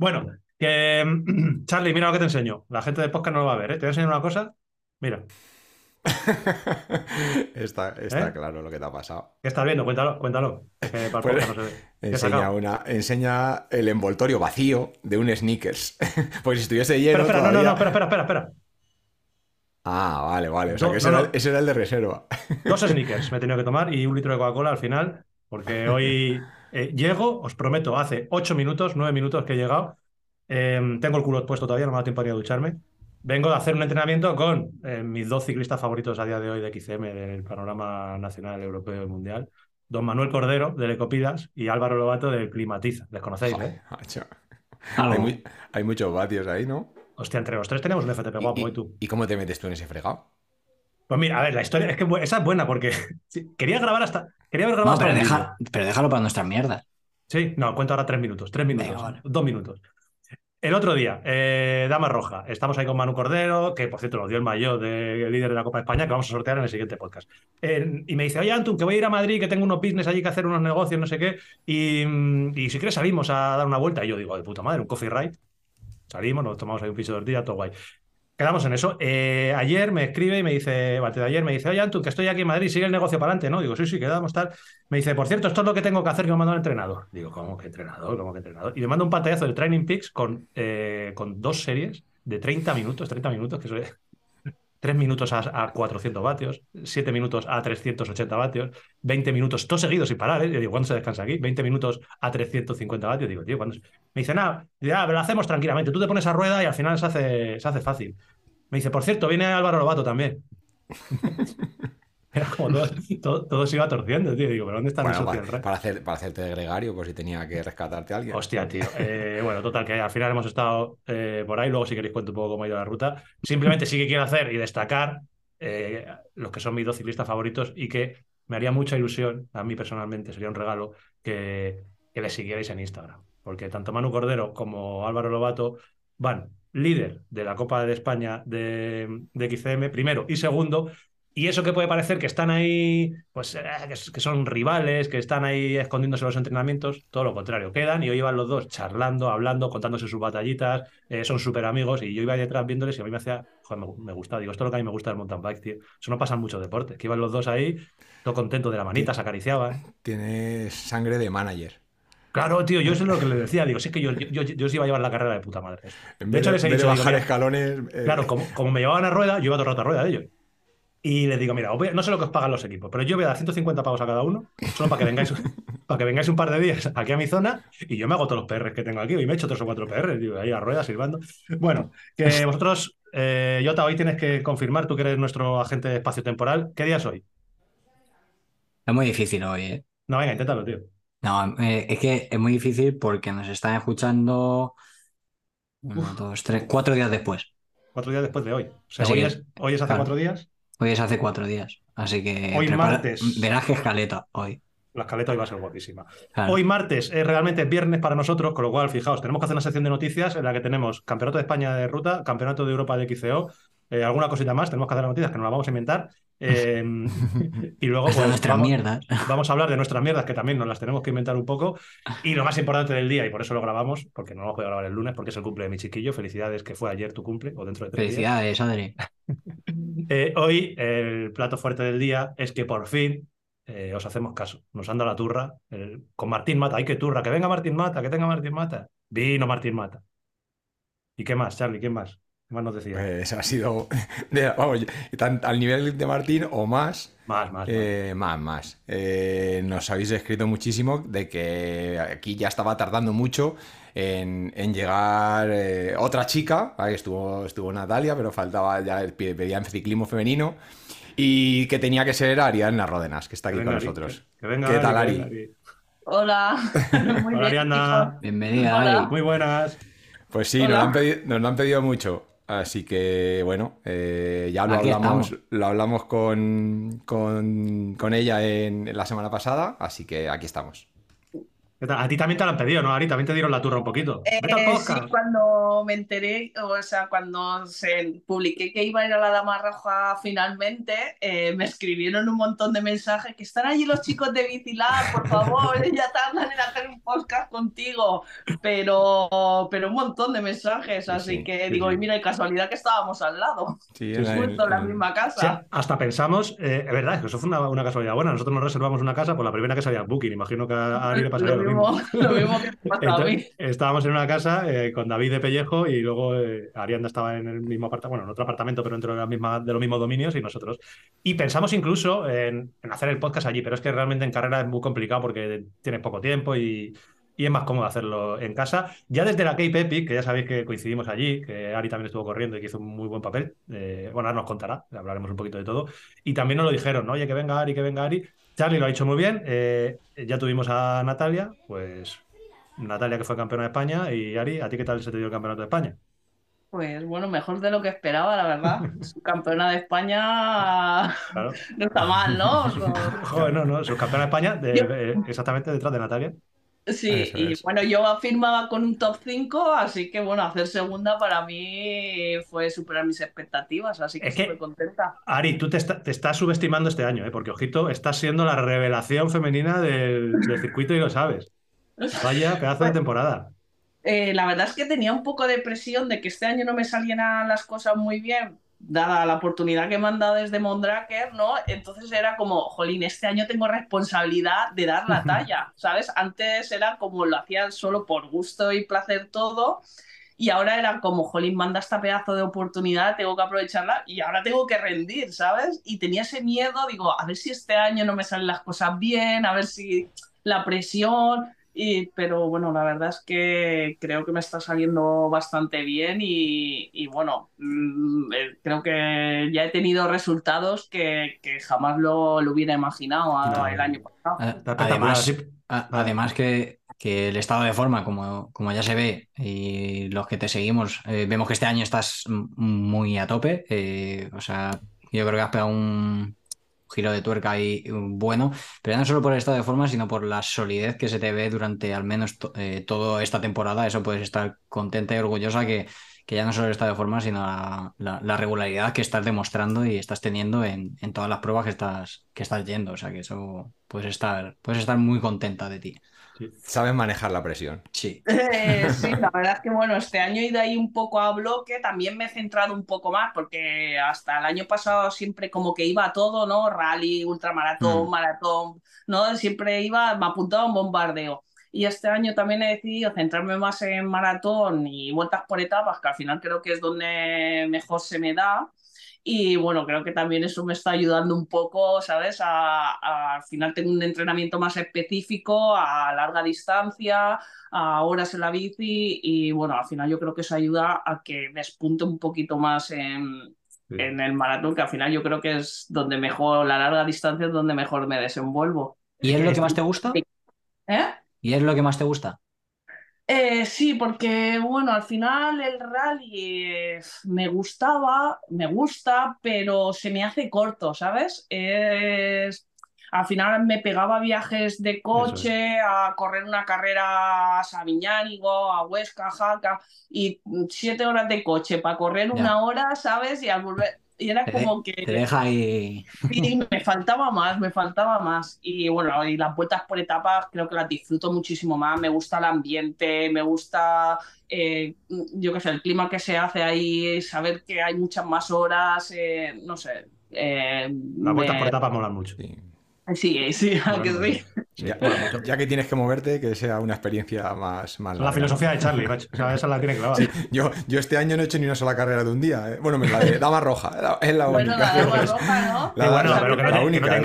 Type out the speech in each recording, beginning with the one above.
Bueno, que, Charlie, mira lo que te enseño. La gente de podcast no lo va a ver, ¿eh? Te voy a enseñar una cosa. Mira. está está ¿Eh? claro lo que te ha pasado. ¿Qué estás viendo? Cuéntalo, cuéntalo. Para Pues, no se ve. ¿Qué has enseña, una, enseña el envoltorio vacío de un sneakers. Pues si estuviese lleno Espera, espera, no, no, no, espera, espera, espera, espera. Ah, vale, vale. O sea No, que ese, no, era, ese era el de reserva. Dos sneakers me he tenido que tomar y un litro de Coca-Cola al final, porque hoy eh, llego, os prometo, hace ocho minutos, nueve minutos que he llegado. Eh, tengo el culo puesto todavía, no me ha dado tiempo ni a ducharme. Vengo de hacer un entrenamiento con eh, mis dos ciclistas favoritos a día de hoy de XCM del panorama nacional, europeo y mundial. Don Manuel Cordero, del Ecopidas, y Álvaro Lobato, del Climatiza. ¿Les conocéis, Joder, eh? Hay, muy- hay muchos vatios ahí, ¿no? Hostia, entre los tres tenemos un FTP ¿Y- guapo, y, ¿y tú? y cómo te metes tú en ese fregado? Pues mira, a ver, la historia es que esa es buena porque quería grabar hasta. Quería haber grabado No, pero, deja- pero déjalo para nuestras mierdas. Sí, no, cuento ahora tres minutos, tres minutos, Venga, vale. dos minutos. El otro día, eh, Dama Roja, estamos ahí con Manu Cordero, que por cierto nos dio el maillot de líder de la Copa de España, que vamos a sortear en el siguiente podcast. Eh, y me dice, oye Antun, que voy a ir a Madrid, que tengo unos business allí que hacer unos negocios, no sé qué, y, y si quieres salimos a dar una vuelta. Y yo digo, de puta madre, un coffee ride. Salimos, nos tomamos ahí un piso de tortilla, todo guay. Quedamos en eso. Eh, ayer me escribe y me dice, o antes de ayer me dice, oye Antun, que estoy aquí en Madrid, sigue el negocio para adelante, ¿no? Digo, sí, sí, quedamos tal. Me dice, por cierto, esto es lo que tengo que hacer que me mandado el entrenador. Digo, ¿cómo que entrenador? ¿Cómo que entrenador? Y me manda un pantallazo de Training Peaks con, eh, con dos series de 30 minutos, 30 minutos, que eso es 3 minutos a, a 400 vatios, 7 minutos a 380 vatios, 20 minutos, todos seguidos sin parar, ¿eh? Yo digo, ¿cuándo se descansa aquí? 20 minutos a 350 vatios. Digo, tío, ¿cuándo se-?". Me dice, nada, ya, lo hacemos tranquilamente. Tú te pones a rueda y al final se hace, se hace fácil. Me dice, por cierto, viene Álvaro Lobato también. Era como todo, todo, todo se iba torciendo, tío. Digo, ¿pero dónde está mi Bueno, socio? para, hacer, para hacerte de gregario, por si tenía que rescatarte a alguien. Hostia, tío. Eh, bueno, total, que al final hemos estado eh, por ahí. Luego, si queréis, cuento un poco cómo ha ido la ruta. Simplemente sí que quiero hacer y destacar eh, los que son mis dos ciclistas favoritos y que me haría mucha ilusión, a mí personalmente, sería un regalo que, que les siguierais en Instagram. Porque tanto Manu Cordero como Álvaro Lobato van líder de la Copa de España de, de XCM, primero y segundo. Y eso que puede parecer que están ahí, pues eh, que, son rivales, que están ahí escondiéndose los entrenamientos, todo lo contrario, quedan y hoy iban los dos charlando, hablando, contándose sus batallitas, eh, son súper amigos y yo iba detrás viéndoles y a mí me hacía, joder, me, me gustaba, digo, esto es lo que a mí me gusta del mountain bike, tío. Eso no pasa en muchos deportes, que iban los dos ahí, todo contento de la manita, se acariciaban. Tienes sangre de manager. Claro, tío, yo eso es lo que le decía, digo, sí que yo, yo, os iba a llevar la carrera de puta madre. En De hecho, de, les he de dicho, digo, bajar escalones. eh, Claro, como, como me llevaban a rueda, yo iba todo el rato a rueda de ellos. Y les digo, mira, no sé lo que os pagan los equipos, pero yo voy a dar 150 pavos a cada uno, solo para que vengáis, para que vengáis un par de días aquí a mi zona y yo me hago todos los PRs que tengo aquí. Y me he hecho tres o cuatro PRs, digo, ahí a ruedas, silbando. Bueno, que vosotros, eh, Jota, hoy tienes que confirmar, tú que eres nuestro agente espacio-temporal, ¿qué día es hoy? Es muy difícil hoy, ¿eh? No, venga, inténtalo, tío. No, eh, es que es muy difícil porque nos están escuchando uno, Uf. dos, tres, cuatro días después. Cuatro días después de hoy. O sea, Así hoy que- es, hoy es hace claro. cuatro días. Hoy es hace cuatro días. Así que Hoy prepara- martes. verás que escaleta hoy. La escaleta hoy va a ser guapísima. Claro. Hoy martes es realmente viernes para nosotros, con lo cual, fijaos, tenemos que hacer una sección de noticias en la que tenemos Campeonato de España de Ruta, Campeonato de Europa de XCO, eh, alguna cosita más, tenemos que hacer las noticias que nos las vamos a inventar. eh, y luego pues, nuestras vamos, mierdas. vamos a hablar de nuestras mierdas, que también nos las tenemos que inventar un poco. Y lo más importante del día, y por eso lo grabamos, porque no lo puedo grabar el lunes, porque es el cumple de mi chiquillo. Felicidades, que fue ayer tu cumple, o dentro de tres días. Felicidades, Adri. Eh, hoy el plato fuerte del día es que por fin os hacemos caso. Nos han dado la turra el- con Martín Mata. ¡Ay, qué turra! ¡Que venga Martín Mata! ¡Que tenga Martín Mata! Vino Martín Mata. ¿Y qué más, Charlie? ¿Quién más? ¿Qué más nos decía? Pues ha sido. de- vamos, tan- al nivel de Martín o más. más, más. más. Eh, más, más. Eh, nos habéis escrito muchísimo de que aquí ya estaba tardando mucho en, en llegar eh, otra chica, ¿vale? estuvo, estuvo Natalia, pero faltaba ya el pie- pedían ciclismo femenino y que tenía que ser Ariadna Ródenas, que está Que aquí venga con nosotros. que- que venga ¿Qué Ari, tal, Ari? Hola. Muy Hola, bien, Ariadna. Bienvenida, Hola. Muy buenas. Pues sí, nos Hola. lo, han pedido, nos lo han pedido mucho. Así que bueno, eh, ya lo Aquí hablamos, estamos. lo hablamos con, con, con ella en, en la semana pasada, así que aquí estamos. A ti también te lo han pedido, ¿no, Ari? También te dieron la turra un poquito. Eh, sí, cuando me enteré, o sea, cuando se publiqué que iba a ir a la Dama Roja finalmente, eh, me escribieron un montón de mensajes que están allí los chicos de Bicilab, por favor, ya tardan en hacer un podcast contigo, pero, pero un montón de mensajes, Sí, así sí, que sí, digo, sí. y mira, y casualidad que estábamos al lado, Sí, en la- justo en la en- misma Sí, casa. hasta pensamos, eh, es verdad, es que eso fue una, una casualidad buena. Nosotros nos reservamos una casa por la primera que salía en Booking. Imagino que a Ari le pasaría lo mismo. lo mismo que pasa a mí. Estábamos en una casa eh, con David de Pellejo y luego eh, Arianda estaba en el mismo apartamento, bueno, en otro apartamento, pero dentro de, la misma, de los mismos dominios y nosotros. Y pensamos incluso en, en hacer el podcast allí, pero es que realmente en carrera es muy complicado porque tienes poco tiempo y, y es más cómodo hacerlo en casa. Ya desde la Cape Epic, que ya sabéis que coincidimos allí, que Ari también estuvo corriendo y que hizo un muy buen papel. eh, bueno, ahora nos contará, hablaremos un poquito de todo. Y también nos lo dijeron, ¿no? Oye, que venga Ari, que venga Ari. Charlie lo ha hecho muy bien. eh, ya tuvimos a Natalia, pues Natalia que fue campeona de España y Ari, ¿a ti qué tal se te dio el campeonato de España? Pues bueno, mejor de lo que esperaba, la verdad. Campeona de España Claro. no está mal, ¿no? Joder, no, no, subcampeona de España, de- exactamente detrás de Natalia. Sí, Eso y es. bueno, yo firmaba con un top 5, así que bueno, hacer segunda para mí fue superar mis expectativas, así que Es que- súper contenta. Ari, tú te, está- te estás subestimando este año, ¿eh? porque ojito, estás siendo la revelación femenina del, del circuito y lo sabes. Vaya pedazo de temporada. Eh, la verdad es que tenía un poco de presión de que este año no me salieran las cosas muy bien, dada la oportunidad que me han dado desde Mondraker, ¿no? Entonces era como, jolín, este año tengo responsabilidad de dar la talla, ¿sabes? Antes era como lo hacía solo por gusto y placer todo, y ahora era como, jolín, manda esta pedazo de oportunidad, tengo que aprovecharla y ahora tengo que rendir, ¿sabes? Y tenía ese miedo, digo, a ver si este año no me salen las cosas bien, a ver si la presión. Y, pero bueno, la verdad es que creo que me está saliendo bastante bien y, y bueno, mm, eh, creo que ya he tenido resultados que, que jamás lo, lo hubiera imaginado a- No. el año pasado. A- Está espectacular. Además, Así- a- además que, que el estado de forma, como, como ya se ve, y los que te seguimos, eh, vemos que este año estás muy a tope. eh, o sea, yo creo que has pegado un giro de tuerca ahí eh, bueno, pero no solo por el estado de forma, sino por la solidez que se te ve durante al menos eh, toda esta temporada. Eso puedes estar contenta y orgullosa que, que ya no solo el estado de forma, sino la, la- la regularidad que estás demostrando y estás teniendo en, en todas las pruebas que estás, que estás yendo. O sea, que eso puedes estar, puedes estar muy contenta de ti. Saben manejar la presión. Sí. Eh, sí, la verdad es que bueno, este año he ido ahí un poco a bloque, también me he centrado un poco más porque hasta el año pasado siempre como que iba a todo, ¿no? Rally, ultramaratón, Mm. maratón, ¿no? Siempre iba, me apuntaba a un bombardeo. Y este año también he decidido centrarme más en maratón y vueltas por etapas, que al final creo que es donde mejor se me da. Y bueno, creo que también eso me está ayudando un poco, ¿sabes? A, a- al final tengo un entrenamiento más específico, a larga distancia, a horas en la bici y bueno, al final yo creo que eso ayuda a que despunte un poquito más en, Sí. en el maratón, que al final yo creo que es donde mejor, la larga distancia es donde mejor me desenvuelvo. ¿Y es lo que más te gusta? ¿Eh? ¿Y es lo que más te gusta? Eh, sí, porque bueno, al final el rally eh, me gustaba, me gusta, pero se me hace corto, ¿sabes? Es- al final me pegaba viajes de coche a correr una carrera a Sabiñánigo, a Huesca, Jaca, y mm, siete horas de coche para correr Ya. una hora, ¿sabes? Y al volver, y era Te, de- como que... te deja ahí. Sí, me faltaba más, me faltaba más. Y bueno, y las vueltas por etapas creo que las disfruto muchísimo más. Me gusta el ambiente, me gusta, eh, yo qué sé, el clima que se hace ahí, saber que hay muchas más horas, eh, no sé. eh, Las vueltas por etapas molan mucho. Sí. Sí, sí, ¿a que sí? Sí, Ya, que tienes que moverte, que sea una experiencia más, más La larga. filosofía de Charlie, macho. O sea, esa la tiene clavada. Yo, yo este año no he hecho ni una sola carrera de un día. ¿eh? Bueno, la de Dama Roja, la- es la Bueno, única. la dama roja, ¿no? La- Sí, bueno, la- pero que no, la te, que no única, te por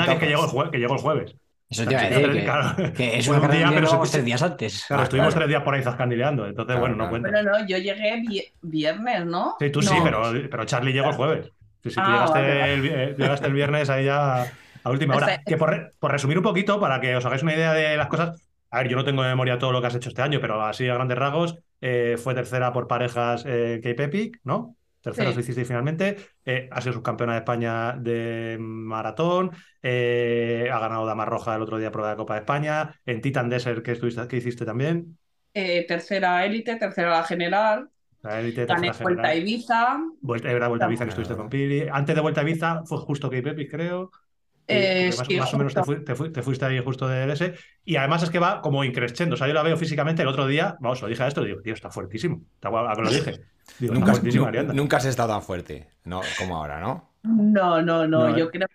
anda que, que llegó el jue- que llegó el jueves. Eso te iba a Sí, decir, que, claro. que es una un carrera día, pero se- tres días antes. Claro, Ah, estuvimos claro. tres días por ahí zascandileando. Entonces, Claro, bueno, no cuenta. Pero no, yo llegué vi- viernes, ¿no? Sí, tú No. sí, pero, pero Charlie llegó el jueves. Sí, sí, tú Ah, llegaste, vale, vale. El, eh, llegaste el viernes ahí ya a última hora. Que por, re- por resumir un poquito, para que os hagáis una idea de las cosas, a ver, yo no tengo de memoria todo lo que has hecho este año, pero así a grandes rasgos, eh, fue tercera por parejas eh, Cape Epic, ¿no? Terceros Sí. lo hicisteis finalmente. Eh, ha sido subcampeona de España de maratón. eh, ha ganado Dama Roja el otro día prueba de Copa de España. En Titan Desert, que, estuviste, que hiciste también. Tercera élite, tercera general, La élite, gané tercera Vuelta a. Ibiza. Vuelta, era Vuelta a Ibiza que estuviste con Pili. Antes de Vuelta a Ibiza fue justo que Pepi, creo. Eh, más, sí, más o menos te, fuiste ahí justo de ese. Y además es que va como increciendo. O sea, yo la veo físicamente el otro día. Vamos, lo dije a esto digo, tío, está fuertísimo. Está guau- ¿A que lo dije? Digo, Nunca, Arianda. nunca has estado tan fuerte no, como ahora, ¿no? No, no, no, No, yo ¿eh? creo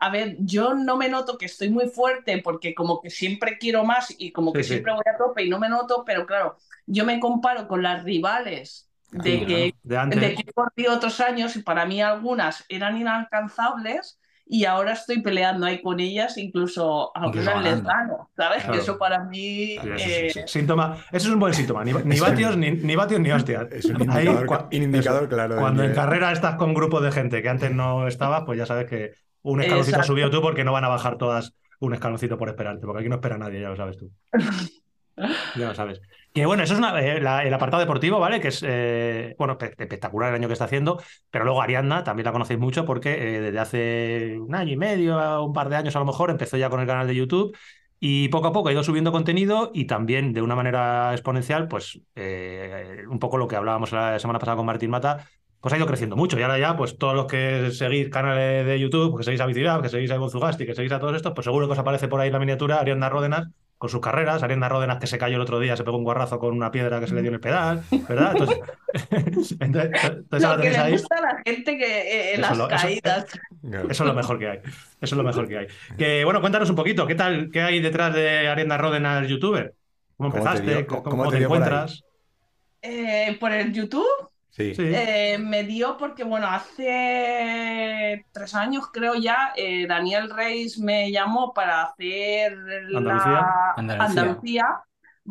A ver, yo no me noto que estoy muy fuerte porque como que siempre quiero más y como Sí, que sí. siempre voy a tope y no me noto, pero claro, yo me comparo con las rivales de que, ¿no? De antes. de que he corrido otros años y para mí algunas eran inalcanzables y ahora estoy peleando ahí con ellas, incluso algunas les gano, ¿sabes? Claro. Que eso para mí... Eso eh, es- síntoma. Eso es un buen síntoma. Ni, ni vatios, ni, ni vatios, ni hostias. Es un Ahí, indicador, cua- un indicador eso. claro. Cuando en carrera estás con grupos de gente que antes no estabas, pues ya sabes que un escaloncito has subido tú porque no van a bajar todas un escaloncito por esperarte, porque aquí no espera nadie, ya lo sabes tú. Ya lo sabes. Que bueno, eso es eh, el apartado deportivo, ¿vale? Que es, eh, bueno, pe- espectacular el año que está haciendo, pero luego Ariadna también la conocéis mucho porque eh, desde hace un año y medio, un par de años a lo mejor, empezó ya con el canal de YouTube y poco a poco ha ido subiendo contenido y también de una manera exponencial, pues un poco lo que hablábamos la semana pasada con Martín Mata, pues ha ido creciendo mucho. Y ahora ya, pues todos los que seguís canales de YouTube, que seguís a Bicilab, que seguís a Gonzugasti, que seguís a todos estos, pues seguro que os aparece por ahí la miniatura Ariadna Ródenas con sus carreras. Ariadna Ródenas que se cayó el otro día, se pegó un guarrazo con una piedra que se le dio en el pedal, ¿verdad? Entonces, entonces, entonces Lo que le ahí. gusta a la gente que eh, Eso las lo- caídas. Eso es lo mejor que hay. Eso es lo mejor que hay. Que bueno, cuéntanos un poquito, ¿qué tal? ¿Qué hay detrás de Ariadna Ródenas, youtuber? ¿Cómo ¿Cómo te empezaste? dio- ¿Cómo, te por encuentras? Eh, por el YouTube Sí. Sí. eh, me dio porque, bueno, hace tres años creo ya, eh, Daniel Reis me llamó para hacer Andalucía. la Andalucía. Andalucía.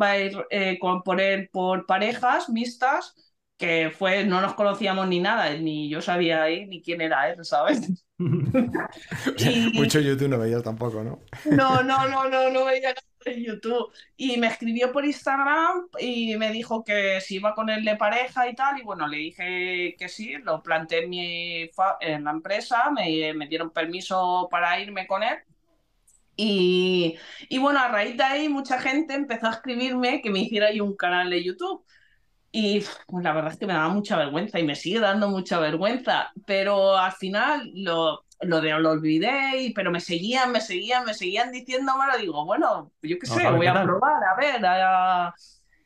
Va a ir eh, con, por, él- por parejas mixtas, que fue, no nos conocíamos ni nada, ni yo sabía ahí ni quién era él, ¿sabes? Y- Mucho YouTube no veías tampoco, ¿no? No, no, no, no, no veía nada en YouTube. Y me escribió por Instagram y me dijo que si iba con él de pareja y tal. Y bueno, le dije que sí, lo planteé en, mi en la empresa, me, me dieron permiso para irme con él. Y, y bueno, a raíz de ahí mucha gente empezó a escribirme que me hiciera un canal de YouTube. Y pues, la verdad es que me daba mucha vergüenza y me sigue dando mucha vergüenza, pero al final lo, lo, de, lo olvidé, y- pero me seguían, me seguían, me seguían diciéndomelo. Digo, bueno, yo qué sé, voy a probar, a ver. a-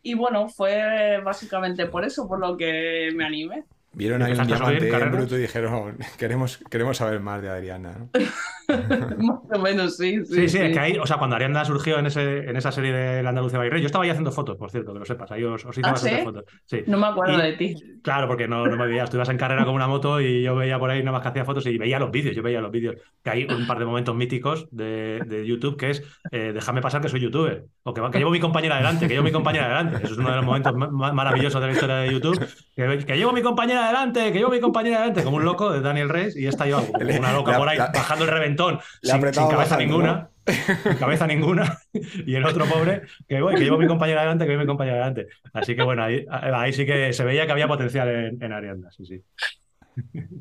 Y bueno, fue básicamente por eso, por lo que me animé. Vieron ahí un ¿Empezaste a subir diamante en bruto y dijeron, queremos, queremos saber más de Adriana, ¿no? Más o menos, sí, sí. Sí, sí, es que ahí, o sea, cuando Ariadna surgió en, ese, en esa serie de la Andalucía Bayrey, yo estaba ahí haciendo fotos, por cierto, que lo sepas, ahí os, os hice ¿Ah, bastantes sí? fotos. Sí. No me acuerdo Y- de ti. Claro, porque no, no me veías. Tú ibas en carrera con una moto y yo veía por ahí nada más que hacía fotos y veía los vídeos. Yo veía los vídeos. Que hay un par de momentos míticos de, de YouTube que es eh, déjame pasar que soy youtuber. O que, que llevo mi compañera adelante, que llevo mi compañera adelante. Eso es uno de los momentos ma- maravillosos de la historia de YouTube. Que, que llevo mi compañera adelante, que llevo mi compañera adelante, como un loco de Daniel Reyes y esta yo como una loca por ahí bajando el reventón sin, cabeza bajando, ninguna. Sin cabeza ninguna. Y el otro pobre, que, bueno, que llevo mi compañera adelante, que llevo mi compañera adelante. Así que bueno, ahí, ahí sí que se veía que había potencial en, en Ariadna, sí, sí.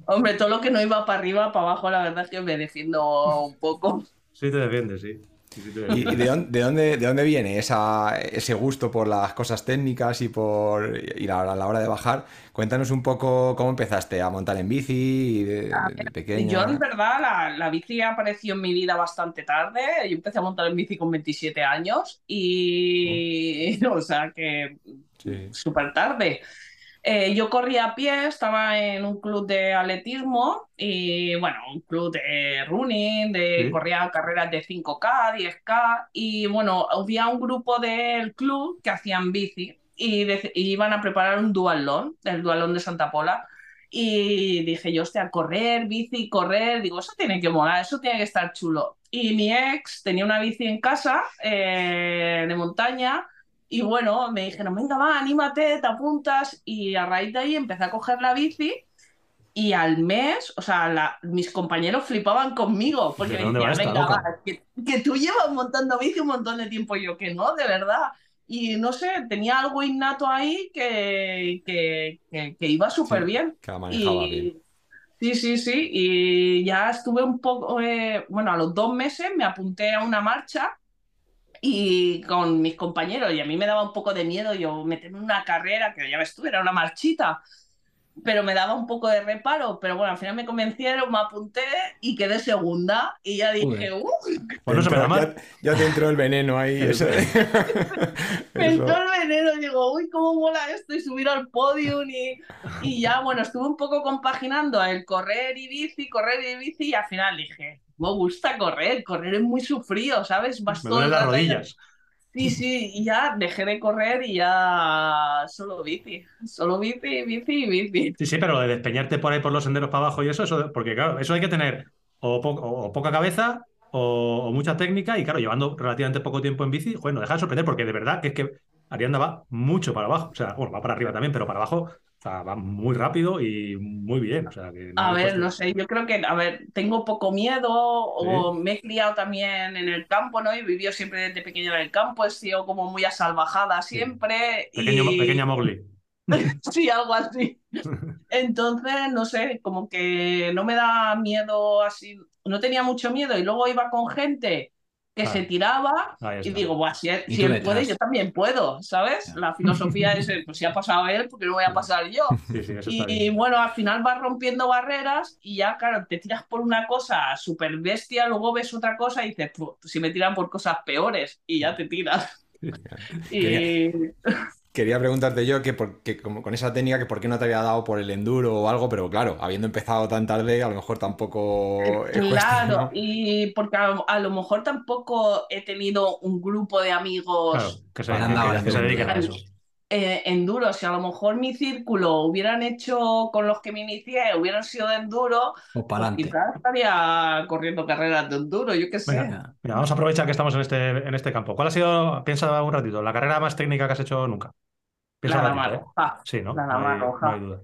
Hombre, todo lo que no iba para arriba, para abajo, la verdad es que me defiendo un poco. Sí te defiendes, sí. ¿Y, de, dónde, de, dónde, de dónde viene esa, ese gusto por las cosas técnicas y por y la- a la hora de bajar? Cuéntanos un poco cómo empezaste a montar en bici y de, de pequeña. Yo, en verdad, la, la bici apareció en mi vida bastante tarde. Yo empecé a montar en bici con 27 años y, o sea, que Sí. súper tarde. Eh, yo corría a pie, estaba en un club de atletismo y, bueno, un club de running, de Sí. corría carreras de 5K, 10K y, bueno, había un grupo del club que hacían bici y, iban a preparar un dualón, el dualón de Santa Pola. Y dije yo, hostia, correr, bici, correr, digo, eso tiene que molar, eso tiene que estar chulo. Y mi ex tenía una bici en casa eh, de montaña y bueno, me dijeron, venga, va, anímate, te apuntas. Y a raíz de ahí empecé a coger la bici y al mes, o sea, la- mis compañeros flipaban conmigo porque ¿De me decían, venga, va, que, que tú llevas montando bici un montón de tiempo. Y yo, que no, de verdad. y no sé, tenía algo innato ahí que, que, que, que iba súper Sí, bien. que manejaba bien. Y sí, sí, sí, y ya estuve un poco, eh, bueno, a los dos meses me apunté a una marcha y con mis compañeros, y a mí me daba un poco de miedo yo meterme en una carrera, que ya ves tú, era una marchita, pero me daba un poco de reparo, pero bueno, al final me convencieron, me apunté y quedé segunda, y ya dije, uff, Pues no se me da Entró- mal. Ya, ya te entró el veneno ahí. Eso- me entró el veneno, y digo, uy, cómo mola esto, y subir al podium, y, y ya, bueno, estuve un poco compaginando el correr y bici, correr y bici, y al final dije, me gusta correr, correr es muy sufrido, ¿sabes? Vas Me duelen las rodillas. Sí, sí, y ya dejé de correr y ya solo bici, solo bici, bici bici. Sí, sí, pero lo de despeñarte por ahí por los senderos para abajo y eso, eso porque claro, eso hay que tener o, o poca cabeza o, mucha técnica y claro, llevando relativamente poco tiempo en bici, joder, no deja de sorprender porque de verdad que es que Arianda va mucho para abajo, o sea, bueno, va para arriba también, pero para abajo, o sea, va muy rápido y muy bien, o sea, que no A ver, no sé, yo creo que, a ver, tengo poco miedo o me he criado también en el campo, ¿no? Y vivido siempre desde pequeño en el campo, he sido como muy asalvajada siempre Pequeño, y... pequeña Mowgli. Sí, algo así. Entonces, no sé, como que no me da miedo así, no tenía mucho miedo y luego iba con gente que se tiraba Ahí y digo, Buah, si él, si él puede, yo también puedo, ¿sabes? La filosofía es, pues si ha pasado él, ¿por qué no voy a pasar yo? Sí, sí, eso está Y bueno, al final vas rompiendo barreras y ya, claro, te tiras por una cosa súper bestia, luego ves otra cosa y dices, "Pu, si me tiran por cosas peores y ya te tiras. Y Quería preguntarte yo que, por- que como con esa técnica que por qué no te había dado por el enduro o algo, pero claro, habiendo empezado tan tarde, a lo mejor tampoco claro, ¿no? y porque a, lo- a lo mejor tampoco he tenido un grupo de amigos Claro, que se, dediquen a eso. Eh, enduro. Si a lo mejor mi círculo hubieran hecho con los que me inicié, hubieran sido de enduro, O pues para adelante. quizás estaría corriendo carreras de enduro, yo qué sé. Mira, vamos a aprovechar que estamos en este, en este campo. ¿Cuál ha sido, piensa un ratito, la carrera más técnica que has hecho nunca? Piensa La un Dama ¿eh? Roja. Sí, ¿no? La No Dama hay, Roja. no hay duda.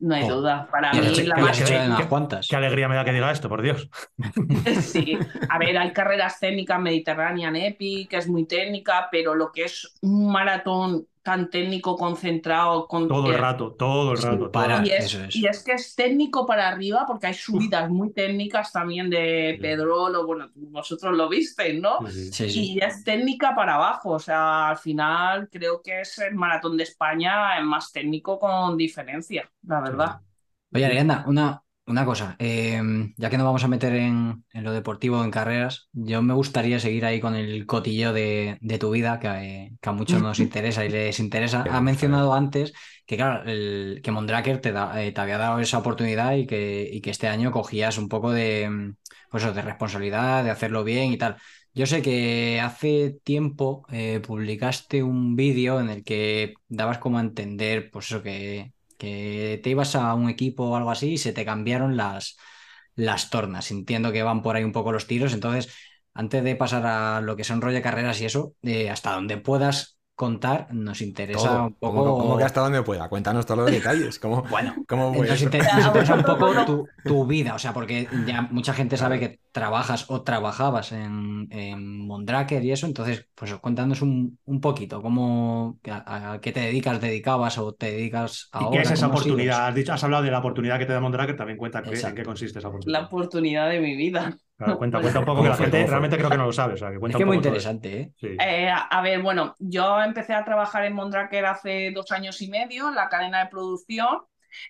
No hay Oh. duda. Para mí, la que más que- cuantas. Qué alegría me da que diga esto, por Dios. Sí, a ver, hay carreras técnicas, Mediterranean Epic, que es muy técnica, pero lo que es un maratón tan técnico, concentrado, con, Todo el eh, rato, todo el rato. todo el para- rato. y, es, eso es. y es que es técnico para arriba, porque hay subidas muy técnicas también de. Pedrolo, bueno, vosotros lo visteis, ¿no? Sí, sí. Sí, sí. Y es técnica para abajo, o sea, al final creo que es el maratón de España el más técnico con diferencia, la verdad. Oye, Arianda, una, una cosa. eh, ya que nos vamos a meter en, en lo deportivo, en carreras, yo me gustaría seguir ahí con el cotilleo de, de tu vida, que, eh, que a muchos nos interesa y les interesa. Has mencionado antes que, claro, el, que Mondraker te, da- eh, te había dado esa oportunidad y que, y que este año cogías un poco de, mm, pues, de responsabilidad, de hacerlo bien y tal. Yo sé que hace tiempo eh, publicaste un vídeo en el que dabas como a entender, pues eso, que, te ibas a un equipo o algo así y se te cambiaron las, las tornas. Entiendo que van por ahí un poco los tiros. Entonces, antes de pasar a lo que son rollo de carreras y eso, eh, hasta donde puedas contar, nos interesa Todo. un poco. Como, como que hasta donde pueda. Cuéntanos todos los detalles. ¿Cómo, Bueno, cómo nos interesa un poco tu, tu vida, o sea, porque ya mucha gente sabe que trabajas o trabajabas en, en Mondraker y eso, entonces, pues cuéntanos un, un poquito, cómo, a, a qué te dedicas, dedicabas o te dedicas ¿Y ahora. qué es esa cómo oportunidad? Has, dicho- has hablado de la oportunidad que te da Mondraker, también cuenta qué- en qué consiste esa La oportunidad. oportunidad de mi vida. Claro, cuenta, cuenta un poco, ¿Cómo que la gente realmente creo que no lo sabe. O sea, que Es cuenta que un muy poco eso. interesante, ¿eh? Sí. Eh, a ver, bueno, yo empecé a trabajar en Mondraker hace dos años y medio en la cadena de producción.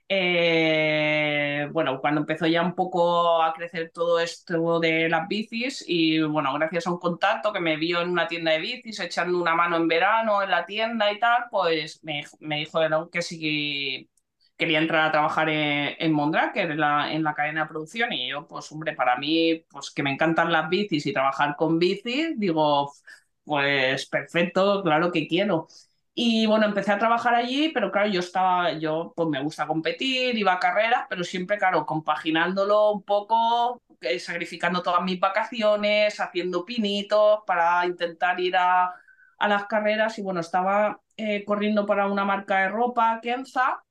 Eh, bueno, cuando empezó ya un poco a crecer todo esto de las bicis y bueno, gracias a un contacto que me vio en una tienda de bicis echando una mano en verano en la tienda y tal, pues me, me dijo que sí quería entrar a trabajar en, en Mondraker, en la, en la cadena de producción y yo, pues hombre, para mí, pues que me encantan las bicis y trabajar con bicis, digo, pues perfecto, claro que quiero. Y bueno, empecé a trabajar allí, pero claro, yo estaba, yo pues me gusta competir, iba a carreras, pero siempre, claro, compaginándolo un poco, eh, sacrificando todas mis vacaciones, haciendo pinitos para intentar ir a, a las carreras. Y bueno, estaba eh, corriendo para una marca de ropa, Kenza,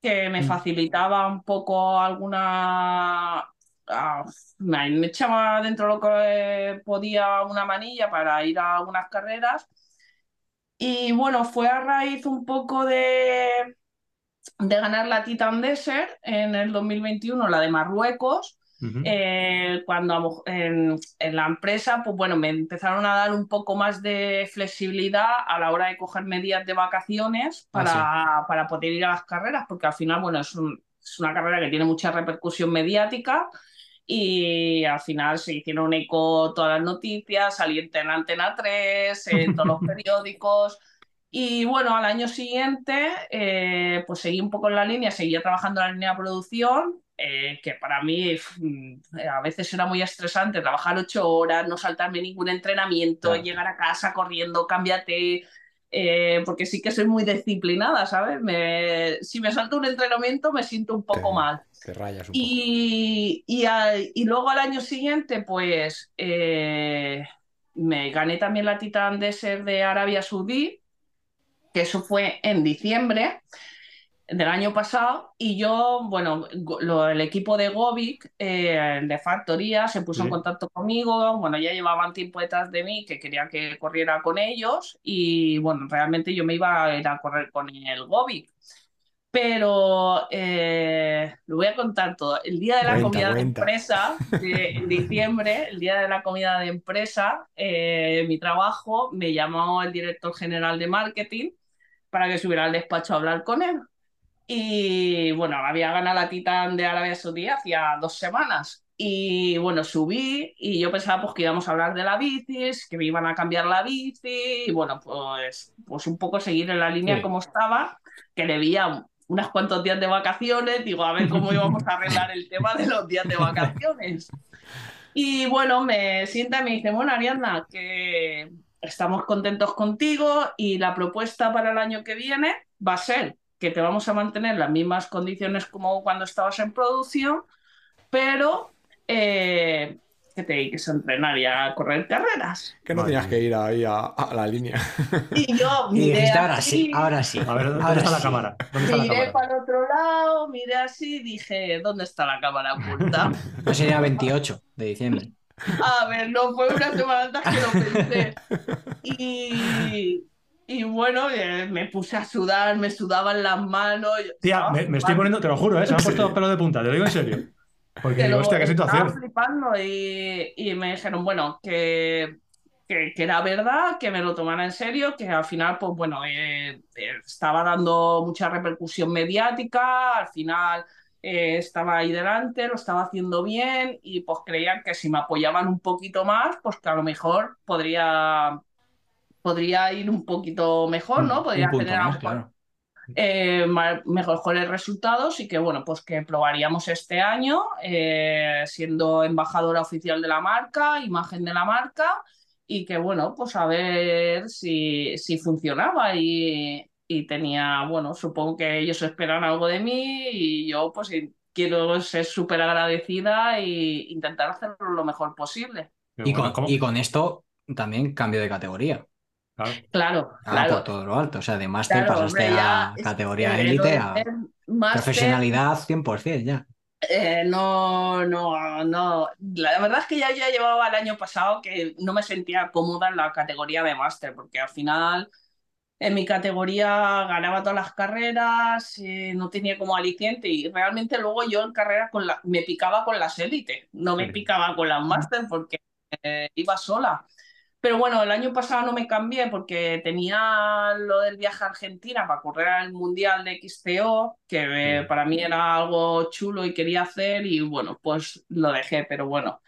que me Mm. facilitaba un poco alguna... ah, me me echaba dentro lo que podía una manilla para ir a algunas carreras. Y bueno, fue a raíz un poco de, de ganar la Titan Desert en el 2021, la de Marruecos, Ujú. eh, cuando en, en la empresa, pues bueno, me empezaron a dar un poco más de flexibilidad a la hora de cogerme días de vacaciones para, para poder ir a las carreras, porque al final, bueno, es, un- es una carrera que tiene mucha repercusión mediática y al final se hicieron eco todas las noticias, salí en Antena 3, en todos los periódicos. Y bueno, al año siguiente, eh, pues seguí un poco en la línea, seguía trabajando en la línea de producción, eh, que para mí mm, a veces era muy estresante trabajar ocho horas, no saltarme ningún entrenamiento, Claro. llegar a casa corriendo, cámbiate, eh, porque sí que soy muy disciplinada, ¿sabes? Me- si me salto un entrenamiento me siento un poco Te- mal. Te rayas un poco. Y, a- y luego al año siguiente, pues eh, me gané también la Titan Desert de Arabia Saudí, que eso fue en diciembre del año pasado. Y yo, bueno, lo- el equipo de Govic, eh, de Factoría, se puso Sí. en contacto conmigo. Bueno, ya llevaban tiempo detrás de mí que quería que corriera con ellos. Y bueno, realmente yo me iba a ir a correr con el Govic. Pero eh, lo voy a contar todo. El día de la Cuenta, comida de cuenta. empresa, de, en diciembre, el día de la comida de empresa, eh, mi trabajo me llamó el director general de marketing para que subiera al despacho a hablar con él. Y bueno, había ganado la Titan de Arabia Saudí hacía dos semanas. Y bueno, subí y yo pensaba pues que íbamos a hablar de la bici, que me iban a cambiar la bici y bueno, pues, pues un poco seguir en la línea Sí. como estaba, que le veía unos cuantos días de vacaciones, digo, a ver cómo íbamos a arreglar el tema de los días de vacaciones. Y bueno, me sienta y me dice, bueno, Ariadna, que estamos contentos contigo y la propuesta para el año que viene va a ser que te vamos a mantener las mismas condiciones como cuando estabas en producción, pero eh, que te dediques a entrenar y a correr carreras. Que no tenías que ir ahí a, a la línea. Y yo Y miré dijiste, ahora así, sí, ahora sí. A ver, ¿dónde ahora está la sí". cámara? ¿Dónde está la miré cámara? para el otro lado, miré así, dije, ¿dónde está la cámara oculta? No sería 28 de diciembre. A ver, no fue una semana antes que lo pensé. Y, y bueno, eh, me puse a sudar, me sudaban las manos. Tía, estaba me, me estoy poniendo, te lo juro, ¿eh? se me han puesto los pelos de punta, te lo digo en serio. Porque digo, hostia, qué estaba situación. flipando y, y me dijeron, bueno, que, que, que era verdad, que me lo tomara en serio, que al final, pues bueno, eh, eh, estaba dando mucha repercusión mediática, al final eh, estaba ahí delante, lo estaba haciendo bien y pues creían que si me apoyaban un poquito más, pues que a lo mejor podría, podría ir un poquito mejor, ¿no? Podría Un punto tener más, claro. eh, mejores resultados y que bueno, pues que probaríamos este año eh, siendo embajadora oficial de la marca, imagen de la marca y que bueno, pues a ver si, si funcionaba y, y tenía, bueno, supongo que ellos esperan algo de mí y yo pues quiero ser súper agradecida e intentar hacerlo lo mejor posible. Y bueno, con, y con esto también cambio de categoría. Claro. Claro, Ah, claro. por todo lo alto. O sea, de máster Claro, pasaste hombre, ya a categoría élite a máster- profesionalidad 100% ya. Eh, no, no, no. La verdad es que ya, ya llevaba el año pasado que no me sentía cómoda en la categoría de máster, porque al final en mi categoría ganaba todas las carreras, eh, no tenía como aliciente y realmente luego yo en carrera con la, me picaba con las élites, no me Sí. picaba con las máster porque eh, iba sola. Pero bueno, el año pasado no me cambié porque tenía lo del viaje a Argentina para correr al Mundial de XCO, que eh, para mí era algo chulo y quería hacer y bueno, pues lo dejé, pero bueno,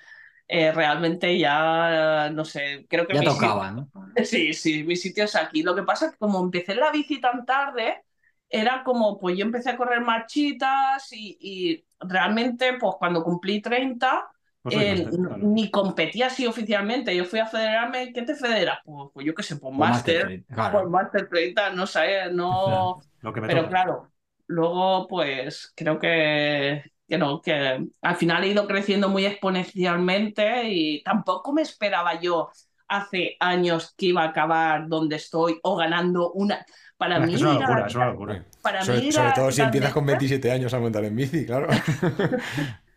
eh, realmente ya, no sé, creo que Ya mi sitio- tocaba, ¿no? Sí, sí, mi sitio es aquí. Lo que pasa es que como empecé la bici tan tarde, era como, pues yo empecé a correr marchitas y, y realmente, pues cuando cumplí 30, Pues soy eh, ni competía así oficialmente. Yo fui a federarme, ¿qué te federas? Pues, pues yo qué sé, pues O máster, máster, claro. pues máster 30, no sé, no... Lo que me Pero toca. claro, luego pues creo que, que no, que al final he ido creciendo muy exponencialmente y tampoco me esperaba yo hace años que iba a acabar donde estoy o ganando una. Para Es mí, es una locura, es una locura. para mí Sobre, ir sobre todo si empiezas con Desert- 27 años a montar en bici, claro.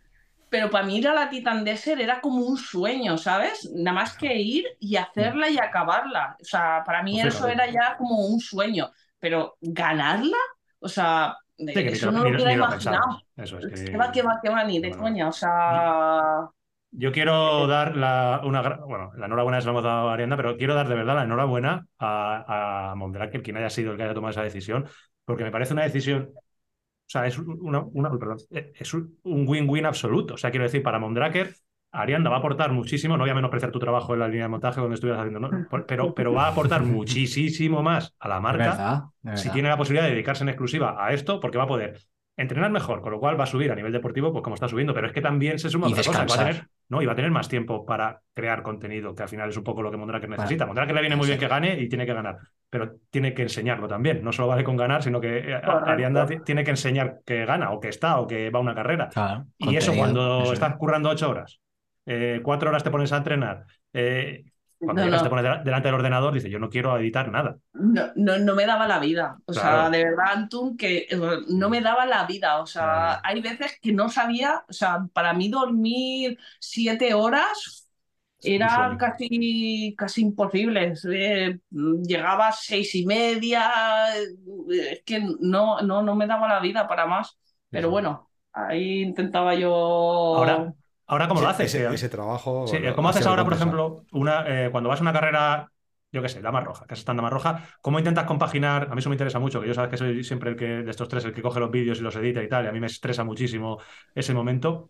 pero para mí ir a la Titan Desert era como un sueño, ¿sabes? Nada más que ir y hacerla y acabarla. O sea, para mí Pues eso era ya como un sueño, pero ganarla, o sea, Sí, eso no lo hubiera lo imaginado. Eso es Que va, que va, que va, ni de Bueno. coña, o sea... Yo quiero dar la, una, bueno, la enhorabuena se la hemos dado a Arianda, pero quiero dar de verdad la enhorabuena a, a Mondraker, quien haya sido el que haya tomado esa decisión, porque me parece una decisión, sea, es una, una- perdón, es un win-win absoluto. O sea, quiero decir, para Mondraker, Arianda va a aportar muchísimo, no voy a menospreciar tu trabajo en la línea de montaje donde estuvieras haciendo, ¿no? Pero, pero va a aportar muchísimo más a la De marca verdad, de si tiene la posibilidad de dedicarse en exclusiva a esto, porque va a poder entrenar mejor, con lo cual va a subir a nivel deportivo, pues como está subiendo, pero es que también se suma Y otra cosa, que va a descansar. tener, no, y va a tener más tiempo para crear contenido, que al final es un poco lo que Mondraker necesita. Mondraker le viene muy bien que gane y tiene que ganar, pero tiene que enseñarlo también. No solo vale con ganar, sino que eh. Arianda ti- tiene que enseñar que gana, o que está, o que va a una carrera. Claro, Y eso cuando eso estás currando ocho horas, eh, cuatro horas te pones a entrenar, eh, cuando No, no. te pones dela- delante del ordenador, dices, yo no quiero editar nada. No, no, no me daba la vida. O sea, de verdad, Antun, que eh, no me daba la vida. O sea, Claro. hay veces que no sabía, o sea, para mí dormir siete horas era casi, casi imposible. Eh, llegaba a seis y media, eh, es que no, no, no me daba la vida para más. Pero bueno, ahí intentaba yo... Ahora, ahora ¿cómo lo haces? Ese, ese trabajo. Sí, ¿Cómo ha haces ahora, por ejemplo, una, eh, cuando vas a una carrera, yo qué sé, Dama Roja, que estado en Dama Roja, ¿cómo intentas compaginar? A mí eso me interesa mucho, que yo sabes que soy siempre el que de estos tres el que coge los vídeos y los edita y tal, y a mí me estresa muchísimo ese momento.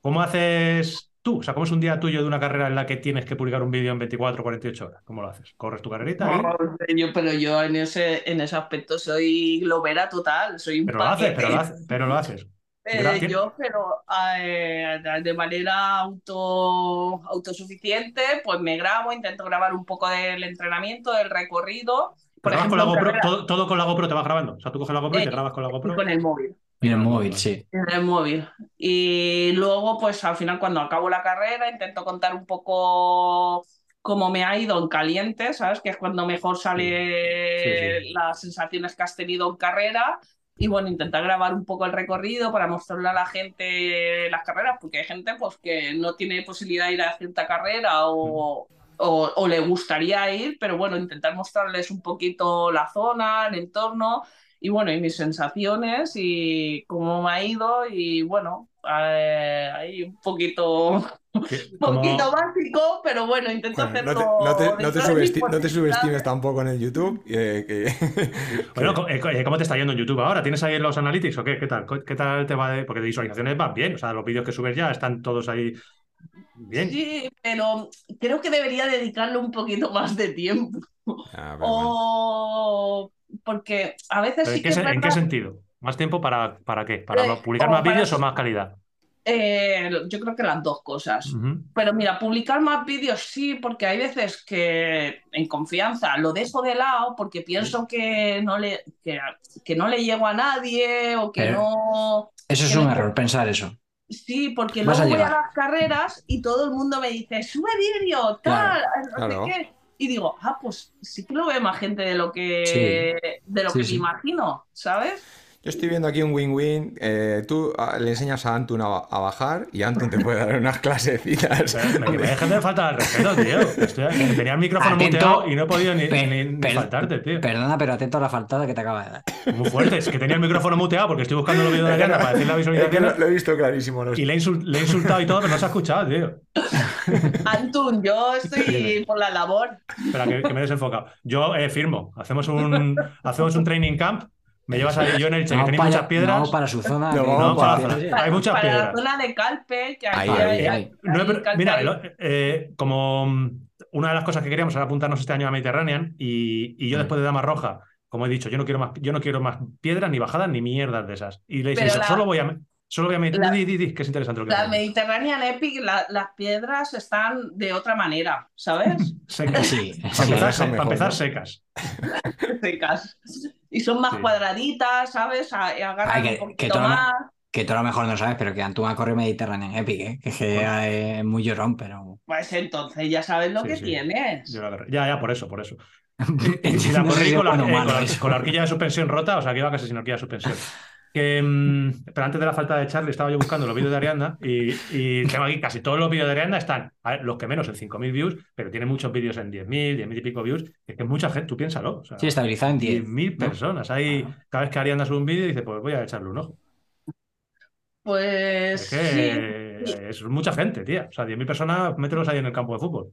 ¿Cómo haces tú? O sea, ¿cómo es un día tuyo de una carrera en la que tienes que publicar un vídeo en 24 o 48 horas? ¿Cómo lo haces? ¿Corres tu carrerita? No, yo- pero yo en ese, en ese aspecto soy globera total, soy un Pero lo haces, paquete. pero lo haces, pero lo haces. Eh, yo, pero eh, de manera auto, autosuficiente, pues me grabo, intento grabar un poco del entrenamiento, del recorrido. ¿Todo, todo con la GoPro te vas grabando? O sea, tú coges la GoPro y te Eh, grabas con la y GoPro. con el móvil. Y en el móvil, sí. En el móvil. Y luego, pues al final, cuando acabo la carrera, intento contar un poco cómo me ha ido en caliente, ¿sabes? Que es cuando mejor sale Sí, sí. las sensaciones que has tenido en carrera. Y bueno, intentar grabar un poco el recorrido para mostrarle a la gente las carreras, porque hay gente pues, que no tiene posibilidad de ir a cierta carrera o, o, le gustaría ir, pero bueno, intentar mostrarles un poquito la zona, el entorno y bueno, y mis sensaciones y cómo me ha ido y bueno, eh, un poquito, un poquito básico, pero bueno, intento Bueno, no, hacerlo. te, no te- no te subesti- no subestimes tampoco en el YouTube. eh, que- Bueno, eh, eh, ¿cómo te está yendo en YouTube ahora? ¿Tienes ahí los analytics o qué? ¿Qué tal? ¿Qué tal te va? de- Porque de visualizaciones van bien, o sea, los vídeos que subes ya están todos ahí bien. Sí, pero creo que debería dedicarle un poquito más de tiempo. Ah. O porque a veces ¿Pero sí en, qué, que se- es en qué verdad, sentido? ¿Más tiempo para, para qué? ¿Para Eh, publicar más vídeos o más calidad? Eh, yo creo que las dos cosas. Pero mira, publicar más vídeos sí, porque hay veces que en confianza lo dejo de lado porque pienso que no le, que, que no le llego a nadie o que Pero- no. Eso es que un error, pensar eso. Sí, porque Vas luego a voy a las carreras y todo el mundo me dice, sube vídeo, tal, no sé claro. qué. Y digo, ah, pues sí que lo ve más gente de lo que, de lo Sí, que sí. me imagino, ¿sabes? Yo estoy viendo aquí un win-win. eh, tú ah, le enseñas a Antun a, a bajar y Antun te puede dar unas clasecitas. Me, me dejes de faltar al respeto, tío. Estoy- tenía el micrófono Atento. muteado y no he podido ni, Pe- ni- ni per- faltarte, tío. Perdona, pero atento a la faltada que te acaba de dar. Muy fuerte. Es que tenía el micrófono muteado porque estoy buscando los vídeos de Ariana para decir la Es que visualización lo, lo he visto clarísimo. los- y le he, le he insultado y todo, pero no se ha escuchado, tío. Antun, yo estoy por la labor. Espera, que, que me he desenfocado. Yo eh, firmo. Hacemos un, hacemos un training camp. Me llevas ahí yo en el che, que para, muchas piedras. vamos para su zona. No, No, para la para- zona. Hay muchas para piedras. la zona de Calpe, que Ahí, hay- ahí, hay- ahí. No, hay pero, Calpe mira, el- eh, como mm, una de las cosas que queríamos era apuntarnos este año a Mediterranean y, y yo Mm. después de Dama Roja, como he dicho, yo no quiero más, yo no quiero más piedras ni bajadas ni mierdas de esas. Y le dije, solo voy a solo a meter, la- di, di, di, que es interesante lo que La. Mediterranean Epic, la- las piedras están de otra manera, ¿sabes? Secas. Sí, Para empezar, secas. Secas. Y son más Sí. cuadraditas, ¿sabes? A- y agarran Ay, que- un que poquito. Que tú a lo mejor no sabes, pero que Antún ha corrido Mediterráneo en Epic, ¿eh? que es que eh, es muy llorón, pero. Pues entonces ya sabes lo Sí, que sí. tienes. Ya, ya, por eso, por eso. Y, la corrí si con, eh, con la horquilla de suspensión rota, o sea que iba casi sin horquilla de suspensión. Que, mm, pero antes de la falta de Charlie estaba yo buscando los vídeos de Arianda y, y tengo aquí casi todos los vídeos de Arianda están, a ver, los que menos en 5.000 views, pero tiene muchos vídeos en 10.000, 10.000 y pico views. Es que mucha gente, tú piénsalo. O sea, Sí, estabilizado en 10. 10.000 ¿no? personas. Ahí, cada vez que Arianda sube un vídeo dice, pues voy a echarle un ojo. Pues Es sí, que sí. es mucha gente, tía. O sea, 10.000 personas, mételos ahí en el campo de fútbol.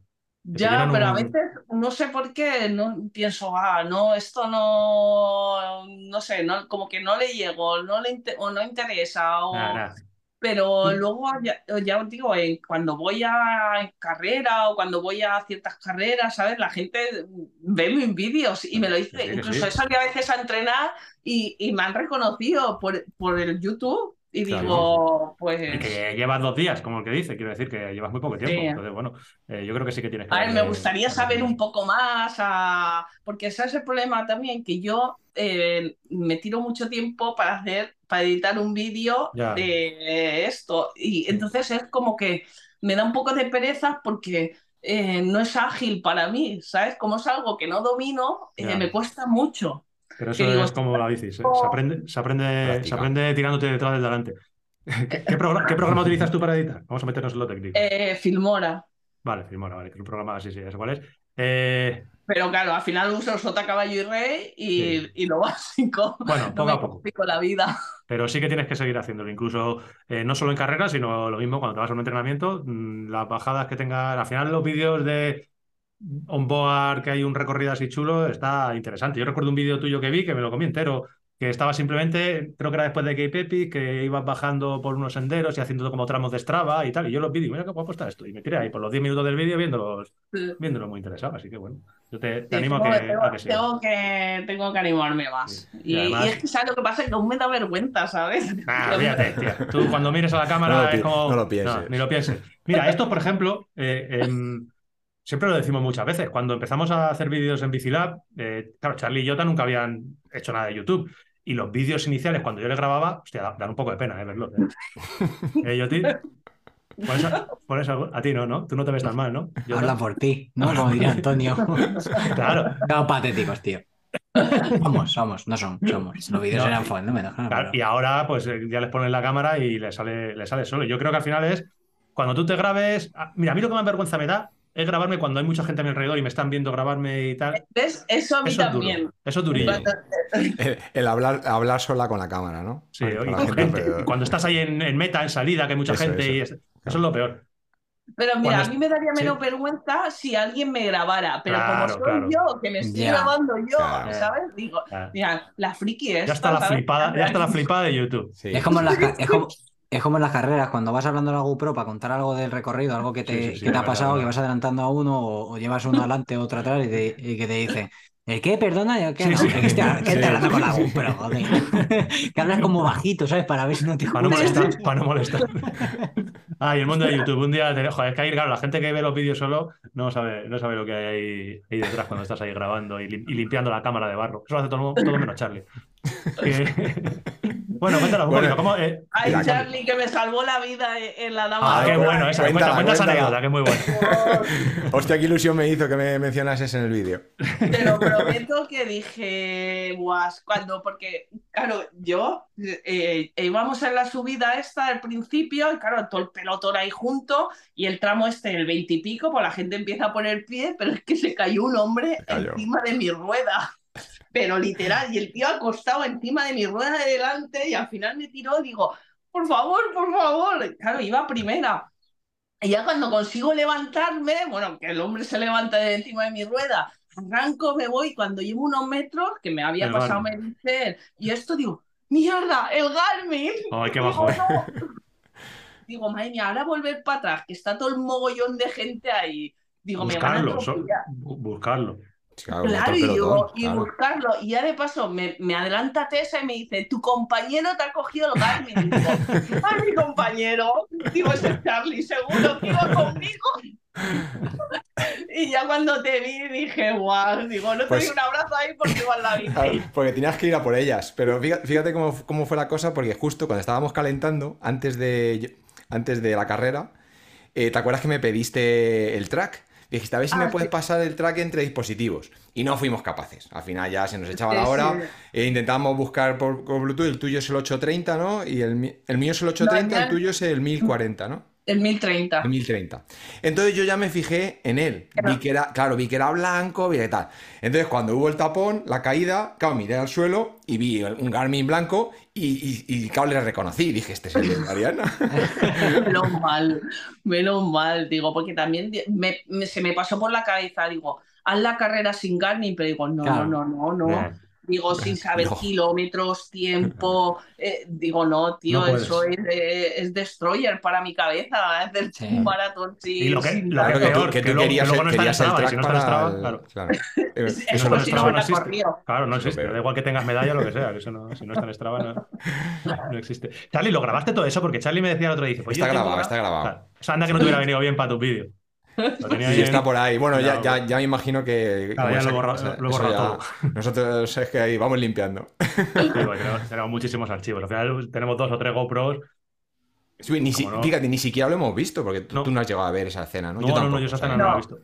Ya, pero a veces no sé por qué, no pienso, ah, no, esto no, no sé, no, como que no le llego, no le inte- o no interesa, o, Nada, nada. pero luego ya, ya os digo, eh, cuando voy a carrera o cuando voy a ciertas carreras, ¿sabes? La gente ve mis vídeos y me lo dice, Sí, incluso sí. he salido a veces a entrenar y, y me han reconocido por, por el YouTube y Claro. digo, Y pues... que llevas dos días, como el que dice, quiero decir que llevas muy poco tiempo. Sí. Entonces, bueno, eh, yo creo que sí que tienes que. A ver, me gustaría saber un poco más, a- porque ese es el problema también, que yo eh, me tiro mucho tiempo para hacer, para editar un vídeo de esto. Y entonces es como que me da un poco de pereza porque eh, no es ágil para mí, ¿sabes? Como es algo que no domino, me cuesta mucho. Pero eso digo, es como la bici, se, se aprende, se, aprende, se aprende tirándote detrás del delante. ¿Qué, qué progra- qué programa utilizas tú para editar? Vamos a meternos en lo técnico. Eh, Filmora. Vale, Filmora, vale, que es un programa, sí, sí, ¿eso cuál es? Eh, Pero claro, al final uso Sota, Caballo y Rey y, Sí. y lo básico. Bueno, no poco a poco. la vida. Pero sí que tienes que seguir haciéndolo, incluso eh, no solo en carreras, sino lo mismo cuando te vas a un entrenamiento, mm, las bajadas que tengas, al final los vídeos de onboard, que hay un recorrido así chulo, está interesante. Yo recuerdo un vídeo tuyo que vi, que me lo comí entero, que estaba simplemente, creo que era después de Cape Epic, que ibas bajando por unos senderos y haciendo como tramos de Strava y tal, y yo los vi, y digo, mira qué guapo está esto, y me tiré ahí por los 10 minutos del vídeo viéndolos, viéndolo muy interesado, así que bueno, yo te, te Sí, animo que, tengo- a que sigas. tengo que, tengo que animarme más. Sí. Y, Y además- y es que sabes lo que pasa, que aún me da vergüenza, ¿sabes? Nah, olvídate, tía. Tú cuando mires a la cámara No es como. no lo pienses. ni lo pienses. Mira, esto, por ejemplo, eh, em, siempre lo decimos muchas veces. Cuando empezamos a hacer vídeos en Bicilab, eh, claro, Charlie y Jota nunca habían hecho nada de YouTube. Y los vídeos iniciales, cuando yo les grababa, hostia, da- dan un poco de pena, eh, verlos. ¿Eh, ¿Eh, Yoti? Por eso, por eso a ti no, ¿no? Tú no te ves tan mal, ¿no? Jota. Habla por ti, ¿no? Como diría Antonio. Claro. No, patéticos, tío. Somos, somos, no son, somos. Los vídeos No, eran dejan. Claro, pero- y ahora pues eh, ya les ponen la cámara y le sale, le sale solo. Yo creo que al final es cuando tú te grabes. ah, Mira, a mí lo que más vergüenza me da es grabarme cuando hay mucha gente a mi alrededor y me están viendo grabarme y tal. ¿Ves? Eso a mí Eso es duro. también. Eso es durillo. Cuando- El, el hablar, hablar sola con la cámara, ¿no? Sí, gente gente. Y Cuando estás ahí en, en meta, en salida, que hay mucha Eso, gente eso. y es- eso es lo peor. Pero mira, Cuando a mí me daría sí. menos vergüenza si alguien me grabara, pero Claro, como soy claro. yo, que me estoy grabando yo, Claro. ¿sabes? Digo, mira, la friki esta, ya está la flipada, ya está la flipada de YouTube. Sí. Es como, en las, es, como, es como en las carreras, cuando vas hablando a la GoPro para contar algo del recorrido, algo que te, Sí, sí, sí, que te es ha verdad, pasado, es que verdad. vas adelantando a uno o, o llevas uno adelante, otro atrás y, te- y que te dice, ¿el qué? Perdona, ¿el qué? Sí, No, sí. que Sí. hablando con la GoPro, joder. que hablas como bajito, ¿sabes? Para ver si no te Para no molestar, para no molestar. Ah, y el mundo de YouTube. Un día te joder, es que ahí, claro, la gente que ve los vídeos solo no sabe, no sabe lo que hay ahí, ahí detrás cuando estás ahí grabando y, lim- y limpiando la cámara de barro. Eso lo hace todo, todo menos Charlie. Bueno, cuéntanos un Bueno, poquito. ¿cómo, eh? Ay, La- Charlie, que me salvó la vida en la dama. Ah, qué bueno esa. Cuenta, Cuéntala, cuenta anécdota, que es muy buena. Hostia, qué ilusión me hizo que me mencionases en el vídeo. Te lo prometo que dije, guas, cuando, porque, claro, yo eh, íbamos en la subida esta al principio, y claro, todo el pelotón ahí junto, y el tramo este, el veintipico, pues la gente empieza a poner pie, pero es que se cayó un hombre cayó. encima de mi rueda. Pero literal, y el tío acostado encima de mi rueda de delante, y al final me tiró, digo, por favor, por favor. Claro, iba primera. Y ya cuando consigo levantarme, bueno, que el hombre se levanta de encima de mi rueda, arranco, me voy, cuando llevo unos metros, que me había El pasado, me Garmin. dice, y esto digo, mierda, el Garmin. Ay, qué Digo, bajo. eh. "No". Digo, madre mía, ahora volver para atrás, que está todo el mogollón de gente ahí. Digo, me van a Buscarlo, so- buscarlo. Claro, y, digo, y claro. buscarlo. Y ya de paso me, me adelanta Tessa y me dice, tu compañero te ha cogido el Garmin. Y digo, ¡ay, mi compañero! Digo, ese Charlie, seguro que iba conmigo. Y ya cuando te vi dije, guau, digo, no te Pues- di un abrazo ahí porque en la. Claro, porque tenías que ir a por ellas. Pero fíjate, fíjate cómo, cómo fue la cosa, porque justo cuando estábamos calentando, antes de, antes de la carrera, eh, ¿te acuerdas que me pediste el track? Dijiste, a ver si Ah, me puedes sí. pasar el track entre dispositivos. Y no fuimos capaces. Al final ya se nos echaba Sí, la hora. sí. E intentamos buscar por, por Bluetooth. El tuyo es el 830, ¿no? Y el, el mío es el 830, No, el tuyo es el 1040, ¿no? El 1030. El 1030. Entonces yo ya me fijé en él. Vi que era, claro, vi que era blanco, vi que tal. Entonces cuando hubo el tapón, la caída, claro, miré al suelo y vi un Garmin blanco y, y, y claro, le reconocí. Dije, este es el de Mariana. Menos mal, menos mal, digo, porque también di- me- me- se me pasó por la cabeza, digo, haz la carrera sin Garmin, pero digo, no, Claro. no, no, no, no. Digo, sin saber No. kilómetros, tiempo. eh, digo, no, tío, No eso es, eh, es destroyer para mi cabeza. Hacer Sí. un maratón sin. Y lo que- lo Claro, que tú, peor, que que tú luego- querías, luego no querías el track si no para Strava, el- claro. claro. Eh, Es- eso es no si no existe. Claro, no existe. Da igual que tengas medalla o lo que sea, que eso no, si no está en Strava no, no existe. Charlie, ¿lo grabaste todo eso? Porque Charlie me decía el otro día, dice, pues Está grabado, gra- está grabado. O sea, anda que no te hubiera venido bien para tus vídeos. Lo tenía Sí, está por ahí. Bueno, ya, Claro, ya, ya me imagino que. Claro, ya lo borrado ya- Nosotros es que ahí vamos limpiando. Sí, tenemos, muchísimos archivos. Al final tenemos dos o tres GoPros. Sí, ni si- ¿Cómo no? Fíjate, ni siquiera lo hemos visto, porque tú No. tú no has llegado a ver esa escena, ¿no? No, no, no, tampoco, yo esa escena no la he visto.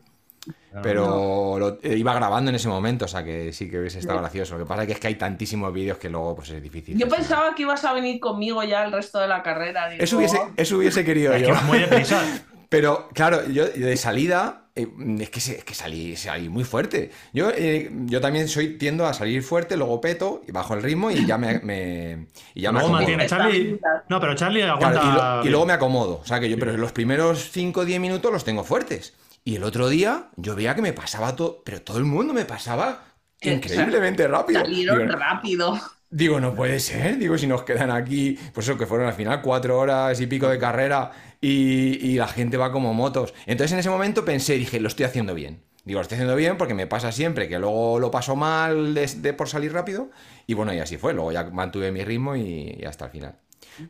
Pero lo- eh, iba grabando en ese momento, o sea que sí que hubiese estado Sí. gracioso. Lo que pasa es que, es que hay tantísimos vídeos que luego pues es difícil. Yo pensaba que ibas a venir conmigo ya el resto de la carrera. digo, Eso hubiese, eso hubiese querido Es yo. muy deprisa. Pero claro, yo de salida eh, es que, se- es que salí, salí muy fuerte. Yo, eh, yo también soy tiendo a salir fuerte, luego peto y bajo el ritmo y ya me, me- y ya me Luego mantiene. Charlie. No, pero Charlie aguanta. Claro, y, lo- y bien. luego me acomodo. O sea que yo, pero los primeros 5 o 10 minutos los tengo fuertes. Y el otro día yo veía que me pasaba todo, pero todo el mundo me pasaba Que- increíblemente rápido. Salieron Digo, rápido. Digo, no puede ser. Digo, si nos quedan aquí, pues eso, que fueron al final cuatro horas y pico de carrera y, y la gente va como motos. Entonces en ese momento pensé, dije, lo estoy haciendo bien. Digo, lo estoy haciendo bien porque me pasa siempre que luego lo paso mal de, de por salir rápido. Y bueno, y así fue. Luego ya mantuve mi ritmo y, y hasta el final.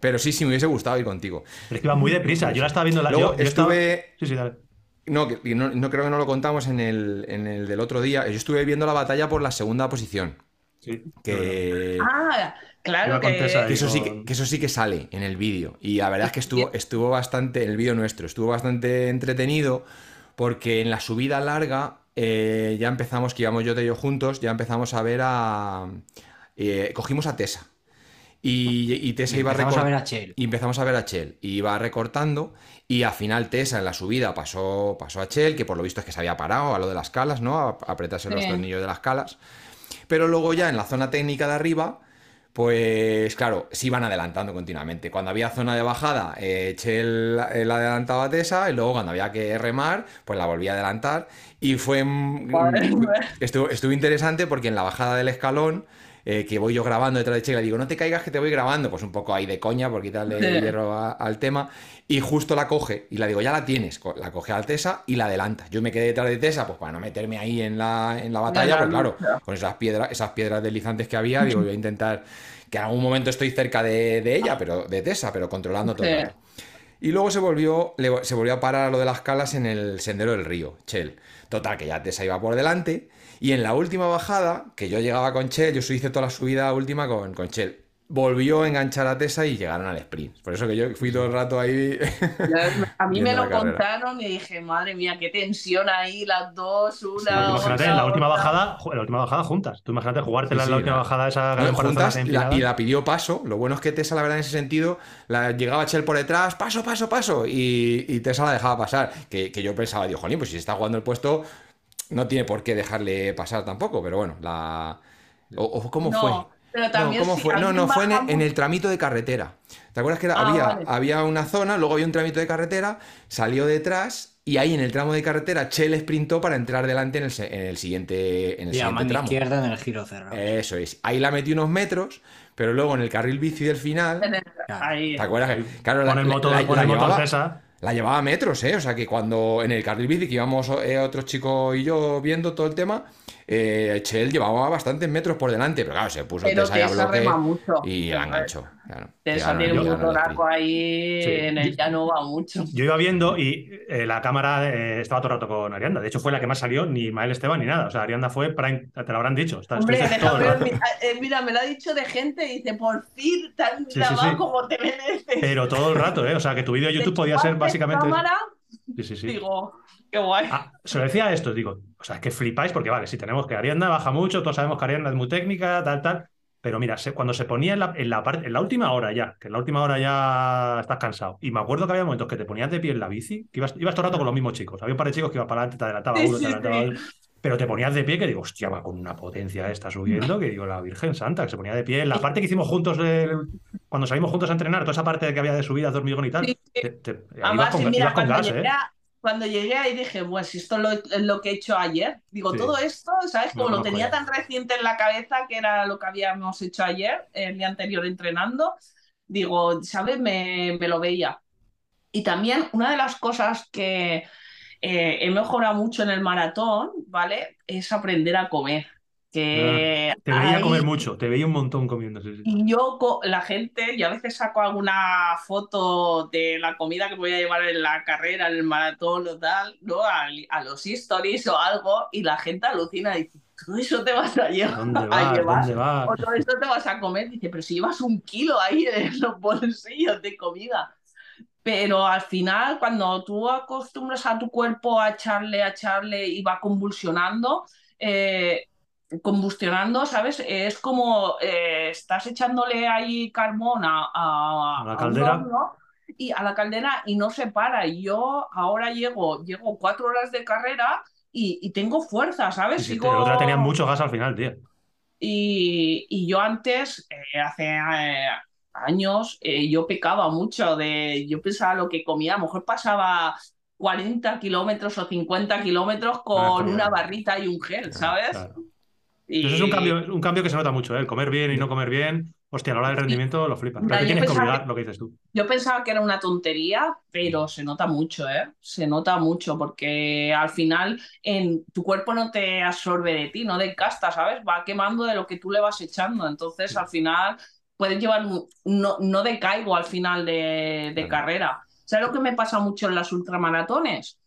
Pero sí, sí, me hubiese gustado ir contigo. Pero es que iba muy deprisa. Yo la estaba viendo. La... Luego yo- yo estaba- estuve- Sí, sí, dale. No, no, no creo que no lo contamos en el, en el del otro día. Yo estuve viendo la batalla por la segunda posición. Sí. Que, Ah, claro que. Eso, sí que, que eso sí que sale en el vídeo. Y la verdad es que estuvo, estuvo bastante, en el vídeo nuestro, estuvo bastante entretenido porque en la subida larga eh, ya empezamos, que íbamos yo y yo juntos, ya empezamos a ver a... eh, cogimos a Tessa. Y, y Tessa Y iba empezamos a recor- ver a Chel. y empezamos a ver a Chel. Y iba recortando. Y al final Tessa en la subida pasó, pasó a Chel, que por lo visto es que se había parado a lo de las calas, ¿no? A, a apretarse los tornillos de las calas. Pero luego ya en la zona técnica de arriba, pues claro, se iban adelantando continuamente. Cuando había zona de bajada, eh, eh, la adelantaba a Tessa y luego cuando había que remar, pues la volvía a adelantar. Y fue... mm, mía. Estuvo, estuvo interesante porque en la bajada del escalón, eh, que voy yo grabando detrás de Che, le digo, no te caigas que te voy grabando, pues un poco ahí de coña por quitarle Sí. hierro a- al tema, y justo la coge, y la digo, ya la tienes, la coge al Tesa y la adelanta. Yo me quedé detrás de Tesa, pues para no meterme ahí en la, en la batalla, la pues claro, con esas piedras, esas piedras deslizantes que había, digo, voy a intentar que en algún momento estoy cerca de, de ella, pero de Tesa, pero controlando todo. el rato. Y luego se volvió, le- se volvió a parar a lo de las calas en el sendero del río, Chel. Total, que ya Tessa iba por delante. Y en la última bajada, que yo llegaba con Chel, yo hice toda la subida última con, con Chel. Volvió a enganchar a Tessa y llegaron al sprint. Por eso que yo fui todo el rato ahí. A mí me lo contaron y dije, madre mía, qué tensión ahí, las dos, una. Imagínate, en la última bajada, en la última bajada juntas. Tú imagínate jugártela Sí, en la última la- bajada esa No, gran juntas y la, empinada. y la pidió paso. Lo bueno es que Tessa, la verdad, en ese sentido, la llegaba Chel por detrás, paso, paso, paso. Y, y Tessa la dejaba pasar. Que, que yo pensaba, digo, jolín, pues si está jugando el puesto, no tiene por qué dejarle pasar tampoco. Pero bueno, la. O, o ¿Cómo No, fue? pero No, ¿cómo si fue? No, no, fue en el, en el tramito de carretera. ¿Te acuerdas que era- Ah, había, vale. había una zona, luego había un tramito de carretera, salió detrás y ahí en el tramo de carretera Chel sprintó para entrar delante en el, se- en el siguiente, en el siguiente tramo. izquierda en el giro cerrado. Eso es. Ahí la metí unos metros, pero luego en el carril bici del final. Ahí. ¿Te acuerdas? que- Claro, la, Con el la- motor, la- con la el motor llevaba, César. La llevaba metros, ¿eh? O sea que cuando en el carril bici que íbamos eh, otro chico y yo viendo todo el tema, eh, Chel llevaba bastantes metros por delante, pero claro, se puso Pero ahí a bloque mucho. y la enganchó. Claro. Tessa Llegaron- tiene un motoraco ahí, Sí. en el llano va mucho. Yo iba viendo y eh, la cámara eh, estaba todo el rato con Arianda. De hecho, fue la que más salió, ni Mael Esteban ni nada. O sea, Arianda fue prime, te lo habrán dicho. Está- Hombre, el déjame, mira, eh, mira, me lo ha dicho de gente, dice, por fin te han Sí, grabado sí. como te mereces. Pero todo el rato, ¿eh? O sea, que tu vídeo de YouTube podía ser básicamente. cámara, Sí, sí, sí. Digo, qué guay. Ah, se lo decía esto, digo, o sea, que flipáis porque vale, si tenemos que Ariadna baja mucho, todos sabemos que Ariadna es muy técnica, tal, tal, pero mira, se- cuando se ponía en la, en la parte, en la última hora ya, que en la última hora ya estás cansado, y me acuerdo que había momentos que te ponías de pie en la bici, que ibas, ibas todo el rato con los mismos chicos, había un par de chicos que iban para adelante, te adelantaba uno, te adelantaba otro, pero te ponías de pie que digo, hostia, va con una potencia esta subiendo, que digo, la Virgen Santa, que se ponía de pie, la parte que hicimos juntos, el- cuando salimos juntos a entrenar, toda esa parte que había de subidas de hormigón y tal, Sí, sí. te- te- ibas Además, con, mira, ibas con cuando gas, llegué, ¿eh? cuando llegué ahí dije, pues si esto es lo, es lo que he hecho ayer. Digo, Sí. todo esto, ¿sabes? Lo Como lo, conozco tenía tan reciente en la cabeza que era lo que habíamos hecho ayer, el día anterior entrenando, digo, ¿sabes? Me, me lo veía. Y también una de las cosas que eh, he mejorado mucho en el maratón, ¿vale? Es aprender a comer. Que Ah, Te veía ahí- comer mucho, te veía un montón comiendo. y yo, la gente, yo a veces saco alguna foto de la comida que voy a llevar en la carrera, en el maratón o tal, ¿no? A, a los stories o algo, y la gente alucina y dice, ¿todo eso te vas a llevar? ¿Dónde a vas? llevar? ¿Dónde vas? O todo eso te vas a comer. Dice, pero si llevas un kilo ahí en los bolsillos de comida. Pero al final, cuando tú acostumbras a tu cuerpo a echarle, a echarle y va convulsionando, eh, combustionando, ¿sabes? Es como eh, estás echándole ahí carbón a, a- A la a caldera. horno y a la caldera y no se para. Y yo ahora llego, llego cuatro horas de carrera y, y tengo fuerza, ¿sabes? Sí, Sigo- te- otra tenía mucho gas al final, tío. y, y yo antes, eh, hace eh, años, eh, yo pecaba mucho de, yo pensaba lo que comía, a lo mejor pasaba 40 kilómetros o 50 kilómetros con claro. una barrita y un gel, ¿sabes? Claro. Y- Eso es un cambio, un cambio que se nota mucho, ¿eh? El comer bien y no comer bien. Hostia, a la hora del rendimiento lo flipas. Pero te tienes que pensaba obligar que- lo que dices tú. Yo pensaba que era una tontería, pero se nota mucho, ¿eh? Se nota mucho porque al final en, tu cuerpo no te absorbe de ti, no desgasta, ¿sabes? Va quemando de lo que tú le vas echando. Entonces al final puedes llevar, no, no decaigo al final de, carrera. ¿Sabes lo que me pasa mucho en las ultramaratones?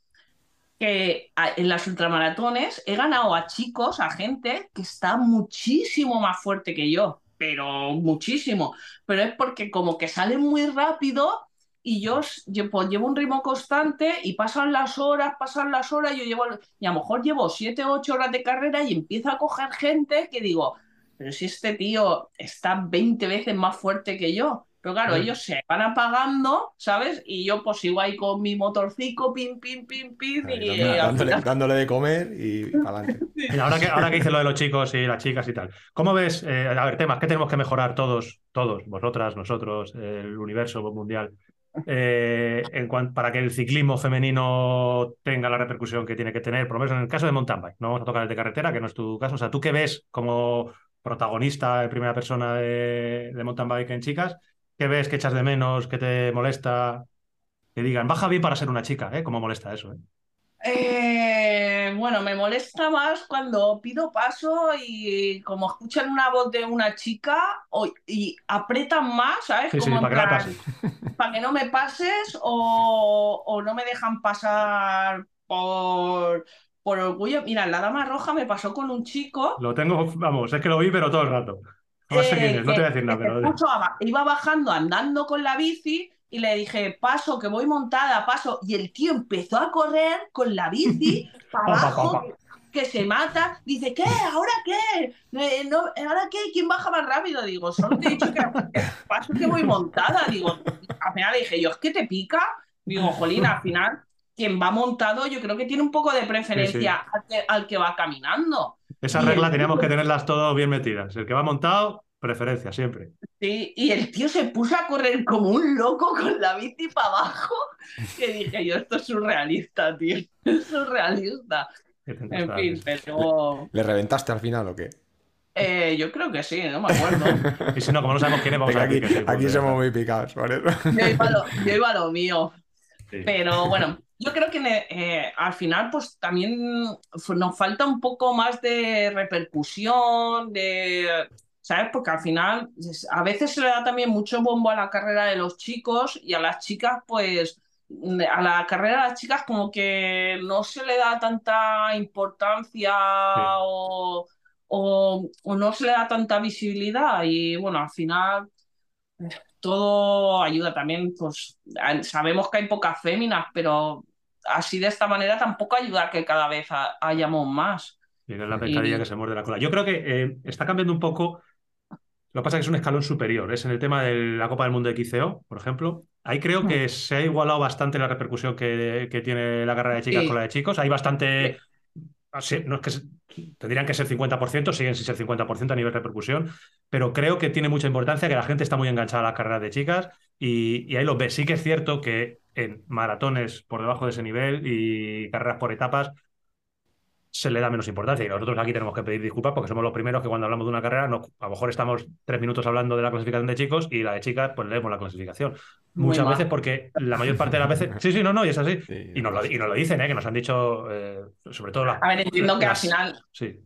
Que en las ultramaratones he ganado a chicos, a gente que está muchísimo más fuerte que yo, pero muchísimo pero es porque como que salen muy rápido y yo, yo pues, llevo un ritmo constante y pasan las horas, pasan las horas, yo llevo, y a lo mejor llevo 7, 8 horas de carrera y empiezo a coger gente que digo, pero si este tío está 20 veces más fuerte que yo. Pero claro, Mm. ellos se van apagando, ¿sabes? Y yo pues sigo ahí con mi motorcico, pim, pim, pim, pim, Ahí, y dándole, de comer y adelante. Ahora que, ahora que dices lo de los chicos y las chicas y tal, ¿cómo ves? eh, a ver, temas, ¿qué tenemos que mejorar todos, todos, vosotras, nosotros, el universo mundial, eh, en para que el ciclismo femenino tenga la repercusión que tiene que tener, por lo menos en el caso de mountain bike? No vamos a tocar el de carretera, que no es tu caso. O sea, ¿tú qué ves como protagonista en primera persona de, de mountain bike en chicas? ¿Qué ves que echas de menos, que te molesta? Que digan, baja bien para ser una chica, ¿eh? ¿Cómo molesta eso? eh? Eh, bueno, me molesta más cuando pido paso y como escuchan una voz de una chica o- y apretan más, ¿sabes? Sí, sí, Como en para que plan, para que no me pases o, o no me dejan pasar por, por orgullo. Mira, la Dama Roja me pasó con un chico Lo tengo, vamos, es que lo vi, pero todo el rato. No sé eh, quién es, no te voy a decir nada, pero. iba bajando andando con la bici y le dije, paso, que voy montada, paso. Y el tío empezó a correr con la bici para Pa, pa, pa, abajo, que, que se mata. Dice, ¿qué? ¿Ahora qué? Eh, no, ¿Ahora qué? ¿Quién baja más rápido? Digo, solo te he dicho que, que paso que voy montada. Digo, al final le dije, yo, ¿es que te pica? Digo, Jolín, al final, quien va montado, yo creo que tiene un poco de preferencia Al, que, al que va caminando. Esa Y el regla teníamos tío- que tenerlas todas bien metidas. El que va montado, preferencia, siempre. Sí, y el tío se puso a correr como un loco con la bici para abajo. Que dije yo, esto es surrealista, tío. Es surrealista. En fin, pero ¿Le reventaste al final o qué? eh, yo creo que sí, no me acuerdo. Y si no, como no sabemos quién es, vamos Venga, a decir aquí, que sí. aquí somos muy picados, ¿vale? Yo iba a lo, yo iba a lo mío. Sí. Pero bueno, yo creo que eh, al final pues también nos falta un poco más de repercusión, de, ¿sabes? Porque al final a veces se le da también mucho bombo a la carrera de los chicos y a las chicas pues a la carrera de las chicas como que no se le da tanta importancia o, o- o no se le da tanta visibilidad y bueno, al final todo ayuda también, pues sabemos que hay pocas féminas, pero así de esta manera tampoco ayuda a que cada vez ha- hayamos más. Es la pescadilla Y- que se muerde la cola. Yo creo que eh, está cambiando un poco. Lo que pasa es que es un escalón superior. Es en el tema de la Copa del Mundo de XCO, por ejemplo. Ahí creo que se ha igualado bastante la repercusión que, que tiene la carrera de chicas Sí. con la de chicos. Hay bastante. ah, sí, no es que se- tendrían que ser 50%, siguen sin ser 50% a nivel de repercusión, pero creo que tiene mucha importancia que la gente está muy enganchada a las carreras de chicas y, y ahí lo ves. Sí que es cierto que en maratones por debajo de ese nivel y carreras por etapas se le da menos importancia. Y nosotros aquí tenemos que pedir disculpas porque somos los primeros que cuando hablamos de una carrera, no, a lo mejor estamos tres minutos hablando de la clasificación de chicos y la de chicas, pues leemos la clasificación. Muy Muchas mal. veces porque la mayor parte de las veces... Sí, sí, no, no, y es así. Sí, Y nos lo, y nos lo dicen, ¿eh? que nos han dicho, eh, sobre todo las... A ver, entiendo que al final Sí,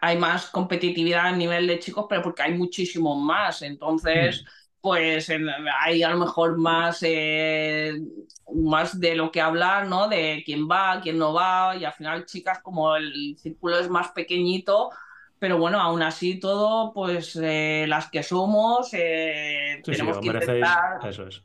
hay más competitividad a nivel de chicos, pero porque hay muchísimos más. Entonces, pues en- hay a lo mejor más, eh, más de lo que hablar, ¿no? De quién va, quién no va. Y al final, chicas, como el círculo es más pequeñito, pero bueno, aún así todo, pues eh, las que somos, eh, sí, sí, tenemos os que merecéis... intentar Eso es.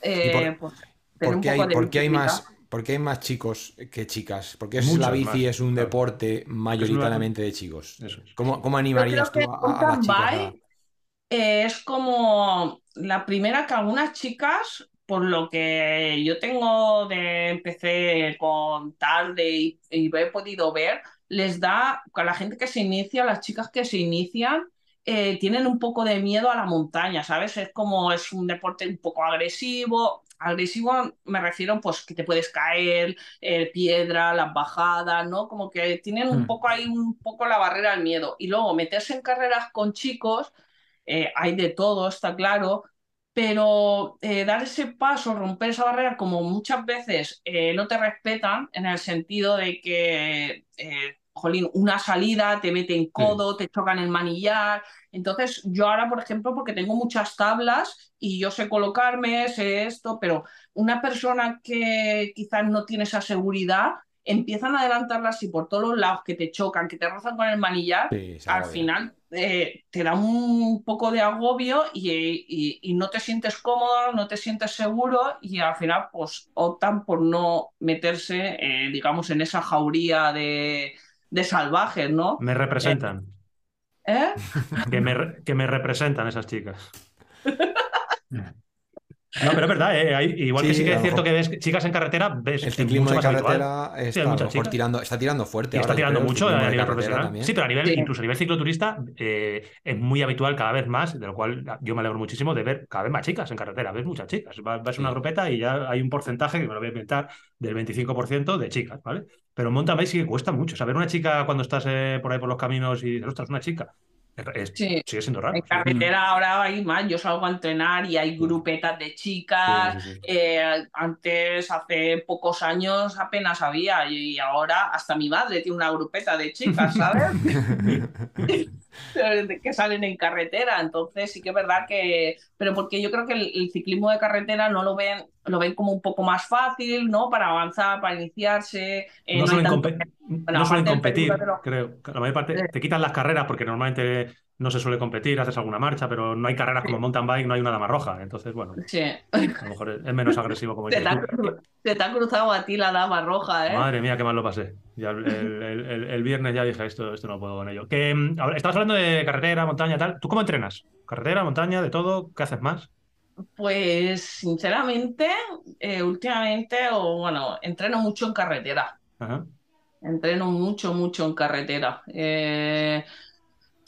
eh, ¿Y por- pues, tener ¿Por un qué, hay, por qué hay más, por qué hay más chicos que chicas? Porque es la bici más, es un claro. deporte mayoritariamente de chicos. Eso es. ¿Cómo, cómo animarías tú a, a las mountain chicas? a- bike eh, es como la primera que algunas chicas, por lo que yo tengo de empecé con tarde y, y he podido ver, les da a la gente que se inicia, las chicas que se inician, eh, tienen un poco de miedo a la montaña, ¿sabes? Es como es un deporte un poco agresivo. Agresivo me refiero pues que te puedes caer, eh, piedra, las bajadas, ¿no? Como que tienen un Hmm. poco ahí un poco la barrera al miedo. Y luego meterse en carreras con chicos, eh, hay de todo, está claro, pero eh, dar ese paso, romper esa barrera, como muchas veces eh, no te respetan en el sentido de que, eh, jolín, una salida te meten codo, te chocan el manillar. Entonces, yo ahora, por ejemplo, porque tengo muchas tablas y yo sé colocarme, sé esto, pero una persona que quizás no tiene esa seguridad, empiezan a adelantarla así por todos los lados, que te chocan, que te rozan con el manillar, Sí, al final eh, te da un poco de agobio y, y- y no te sientes cómodo, no te sientes seguro y al final pues optan por no meterse, eh, digamos, en esa jauría de, de salvajes, ¿no? Me representan. ¿Eh? Que me, que me representan esas chicas. No, pero es verdad, ¿eh? Hay- igual Sí, que sí que es cierto que ves chicas en carretera, ves El es ciclismo mucho de carretera está, tirando, está tirando fuerte. Y está tirando mucho a nivel profesional. también. Sí, pero a nivel, Sí. incluso a nivel cicloturista, eh, es muy habitual cada vez más, de lo cual yo me alegro muchísimo de ver cada vez más chicas en carretera. Ves muchas chicas. Vas, a una grupeta y ya hay un porcentaje, que me lo voy a inventar, del 25% de chicas, ¿vale? Pero en mountain bike sí que cuesta mucho. Saber una chica cuando estás eh, por ahí por los caminos y dices, ostras, una chica. Es- Sí. sigue siendo raro. En carretera ahora hay más, yo salgo a entrenar y hay grupetas de chicas, Sí, sí, sí. Eh, antes, hace pocos años, apenas había y ahora hasta mi madre tiene una grupeta de chicas, ¿sabes? que salen en carretera. Entonces sí que es verdad que, pero porque yo creo que el, el ciclismo de carretera no lo ven, lo ven como un poco más fácil, ¿no? Para avanzar, para iniciarse. eh, no no suelen, tanto- Bueno, no suelen competir, creo. La mayor parte te quitan las carreras porque normalmente no se suele competir, haces alguna marcha, pero no hay carreras como mountain bike, no hay una dama roja. Entonces, bueno, Sí. a lo mejor es, menos agresivo como te, ha, se te ha cruzado a ti la dama roja, ¿eh? Madre mía, qué mal lo pasé. Ya el, el- el- el- el viernes ya dije, esto, esto no puedo con ello. Que, mm, ahora, estabas hablando de carretera, montaña, tal. ¿Tú cómo entrenas? ¿Carretera, montaña, de todo? ¿Qué haces más? Pues sinceramente, eh, últimamente, o bueno, entreno mucho en carretera. Ajá. Entreno mucho, mucho en carretera. Eh,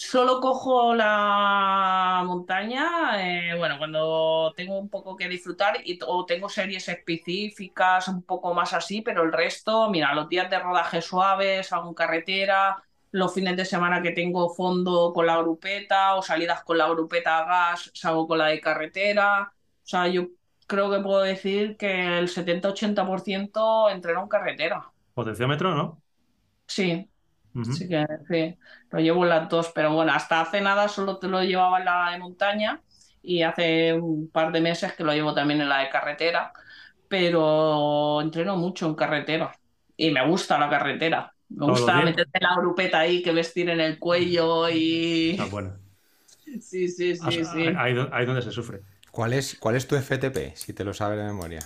solo cojo la montaña, eh, bueno, cuando tengo un poco que disfrutar y, o tengo series específicas, un poco más así, pero el resto, mira, los días de rodaje suaves, hago en carretera, los fines de semana que tengo fondo con la grupeta o salidas con la grupeta a gas, salgo con la de carretera. O sea, yo creo que puedo decir que el 70-80% entreno en carretera. Potenciómetro, ¿no? Sí, Ujú. Sí que sí, lo llevo en las dos, pero bueno, hasta hace nada solo te lo llevaba en la de montaña y hace un par de meses que lo llevo también en la de carretera, pero entreno mucho en carretera y me gusta la carretera. Me gusta meterte la grupeta ahí que vestir en el cuello y... Ah, bueno. Sí, sí, Ah, sí, sí. Ahí, ahí donde se sufre. ¿Cuál es, ¿Cuál es tu FTP, si te lo sabes de memoria?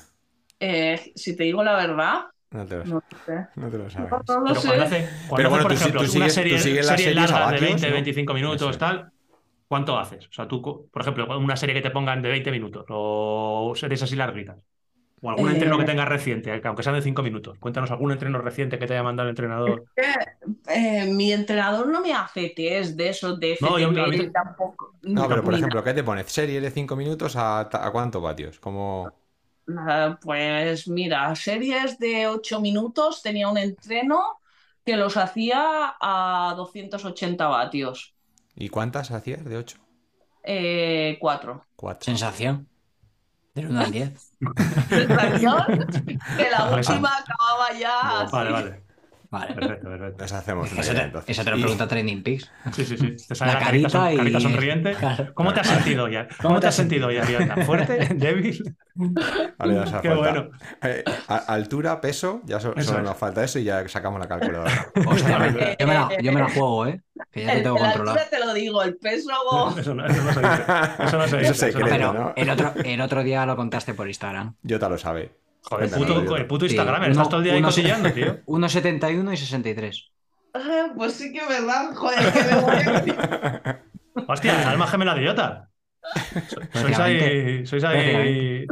Eh, si te digo la verdad, No te lo, No sé. no te lo sabes. No, no lo Pero sé. cuando hace, cuando Pero hace, bueno, por tú ejemplo, tú una serie, tú sigues las serie series larga de vatios, 20, ¿no? 25 Eso minutos, es. tal, ¿cuánto haces? O sea, tú, por ejemplo, una serie que te pongan de 20 minutos o series así larguitas. O algún Eh. entreno que tengas reciente, que aunque sean de 5 minutos. Cuéntanos algún entreno reciente que te haya mandado el entrenador. Eh, mi entrenador no me hace test de esos de No, yo- FTP mí- tampoco. No, pero por ejemplo, ¿qué te pones? ¿Serie de 5 minutos a, a cuántos vatios? Como... Pues mira, series de 8 minutos tenía un entreno que los hacía a 280 vatios. ¿Y cuántas hacías de 8? Eh, cuatro. 4. Sensación. Del 1 al 10. Sensación que la Vale, última acababa ya. así. Vale, vale. Perfecto, perfecto. Nos hacemos Eso idea, te, eso te lo Y- pregunta Trending Peaks. Sí, sí, sí. Te sale La la, carita, son- carita y- carita sonriente. Claro. ¿Cómo te has sentido ya? ¿Cómo te has sentido ya, Ariadna? ¿Fuerte? ¿Débil? Vale, Qué falta. bueno. Eh, altura, peso, ya so- Eso solo es. nos falta eso y ya sacamos la calculadora. Hostia, Vale. yo, me la, yo me la juego, ¿eh? Que ya te tengo la controlado. altura te lo digo, el peso. Eso no, eso no se dice. Eso no se dice. Eso es secreto, Pero ¿no? el otro, el otro día lo contaste por Instagram. Yo te lo sabe. Joder, Cuéntanos, puto, el puto Sí, Instagram, uno- estás todo el día ahí uno- cosillando, tío. 1,71 y 63. Ah, Pues sí que es verdad, joder, que me voy. Hostia, alma gemela de idiota. Sois ahí. Sois ahí.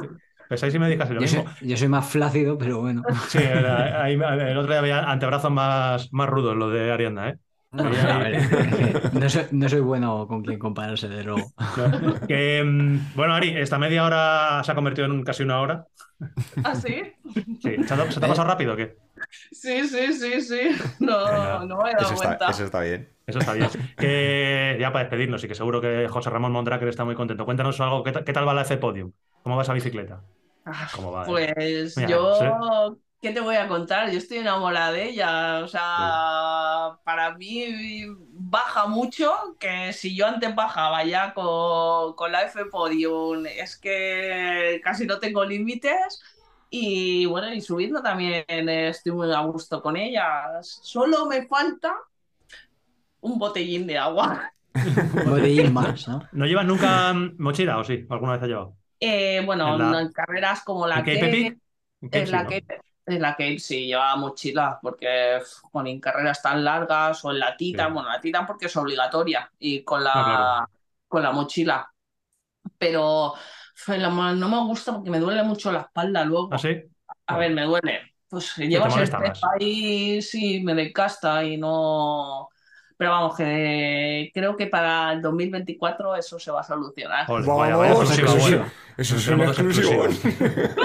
Pensáis y me dedicas lo Yo soy, mismo. yo soy más flácido, pero bueno. Sí, ahí- el otro día había antebrazos más, más rudos, lo de Ariadna, ¿eh? No, soy, no soy bueno con quien compararse, de luego. Que, mm, bueno, Ari, esta media hora se ha convertido en casi una hora. ¿Ah, sí? Sí, ¿Se te, se te ha pasado rápido o qué? Sí, sí, sí, sí. No, no me he dado Eso está, eso está bien. Eso está bien. Que ya para despedirnos y que seguro que José Ramón Mondraker está muy contento. Cuéntanos algo, ¿qué, ta- qué tal va la F Podium? ¿Cómo va esa bicicleta? Ah, ¿Cómo va? Pues Mira, yo, ¿qué te voy a contar? Yo estoy enamorada de ella. O sea, para mí baja mucho, que si yo antes bajaba ya con, con la F Podium, es que casi no tengo límites. Y bueno, y subiendo también estoy muy a gusto con ella. Solo me falta un botellín de agua. Botellín más, ¿no? ¿No llevas nunca mochila o sí? ¿Alguna vez has llevado? Eh, bueno, En la- no en carreras como la ¿En Cape que Epic? En Cape Es sí, la ¿no? que es la que sí lleva mochila, porque con en carreras tan largas o en la Titan, Sí. bueno, la Titan porque es obligatoria y con la, Ah, claro. con la mochila. Pero en no me gusta porque me duele mucho la espalda luego. ¿Ah, sí? A ver, me duele. Pues llevas el más. ahí, sí, me desgasta y no. Pero vamos, que creo que para el 2024 eso se va a solucionar. Joder, vaya, vaya Vamos, exclusiva exclusiva. Eso es Pero un motos exclusivo.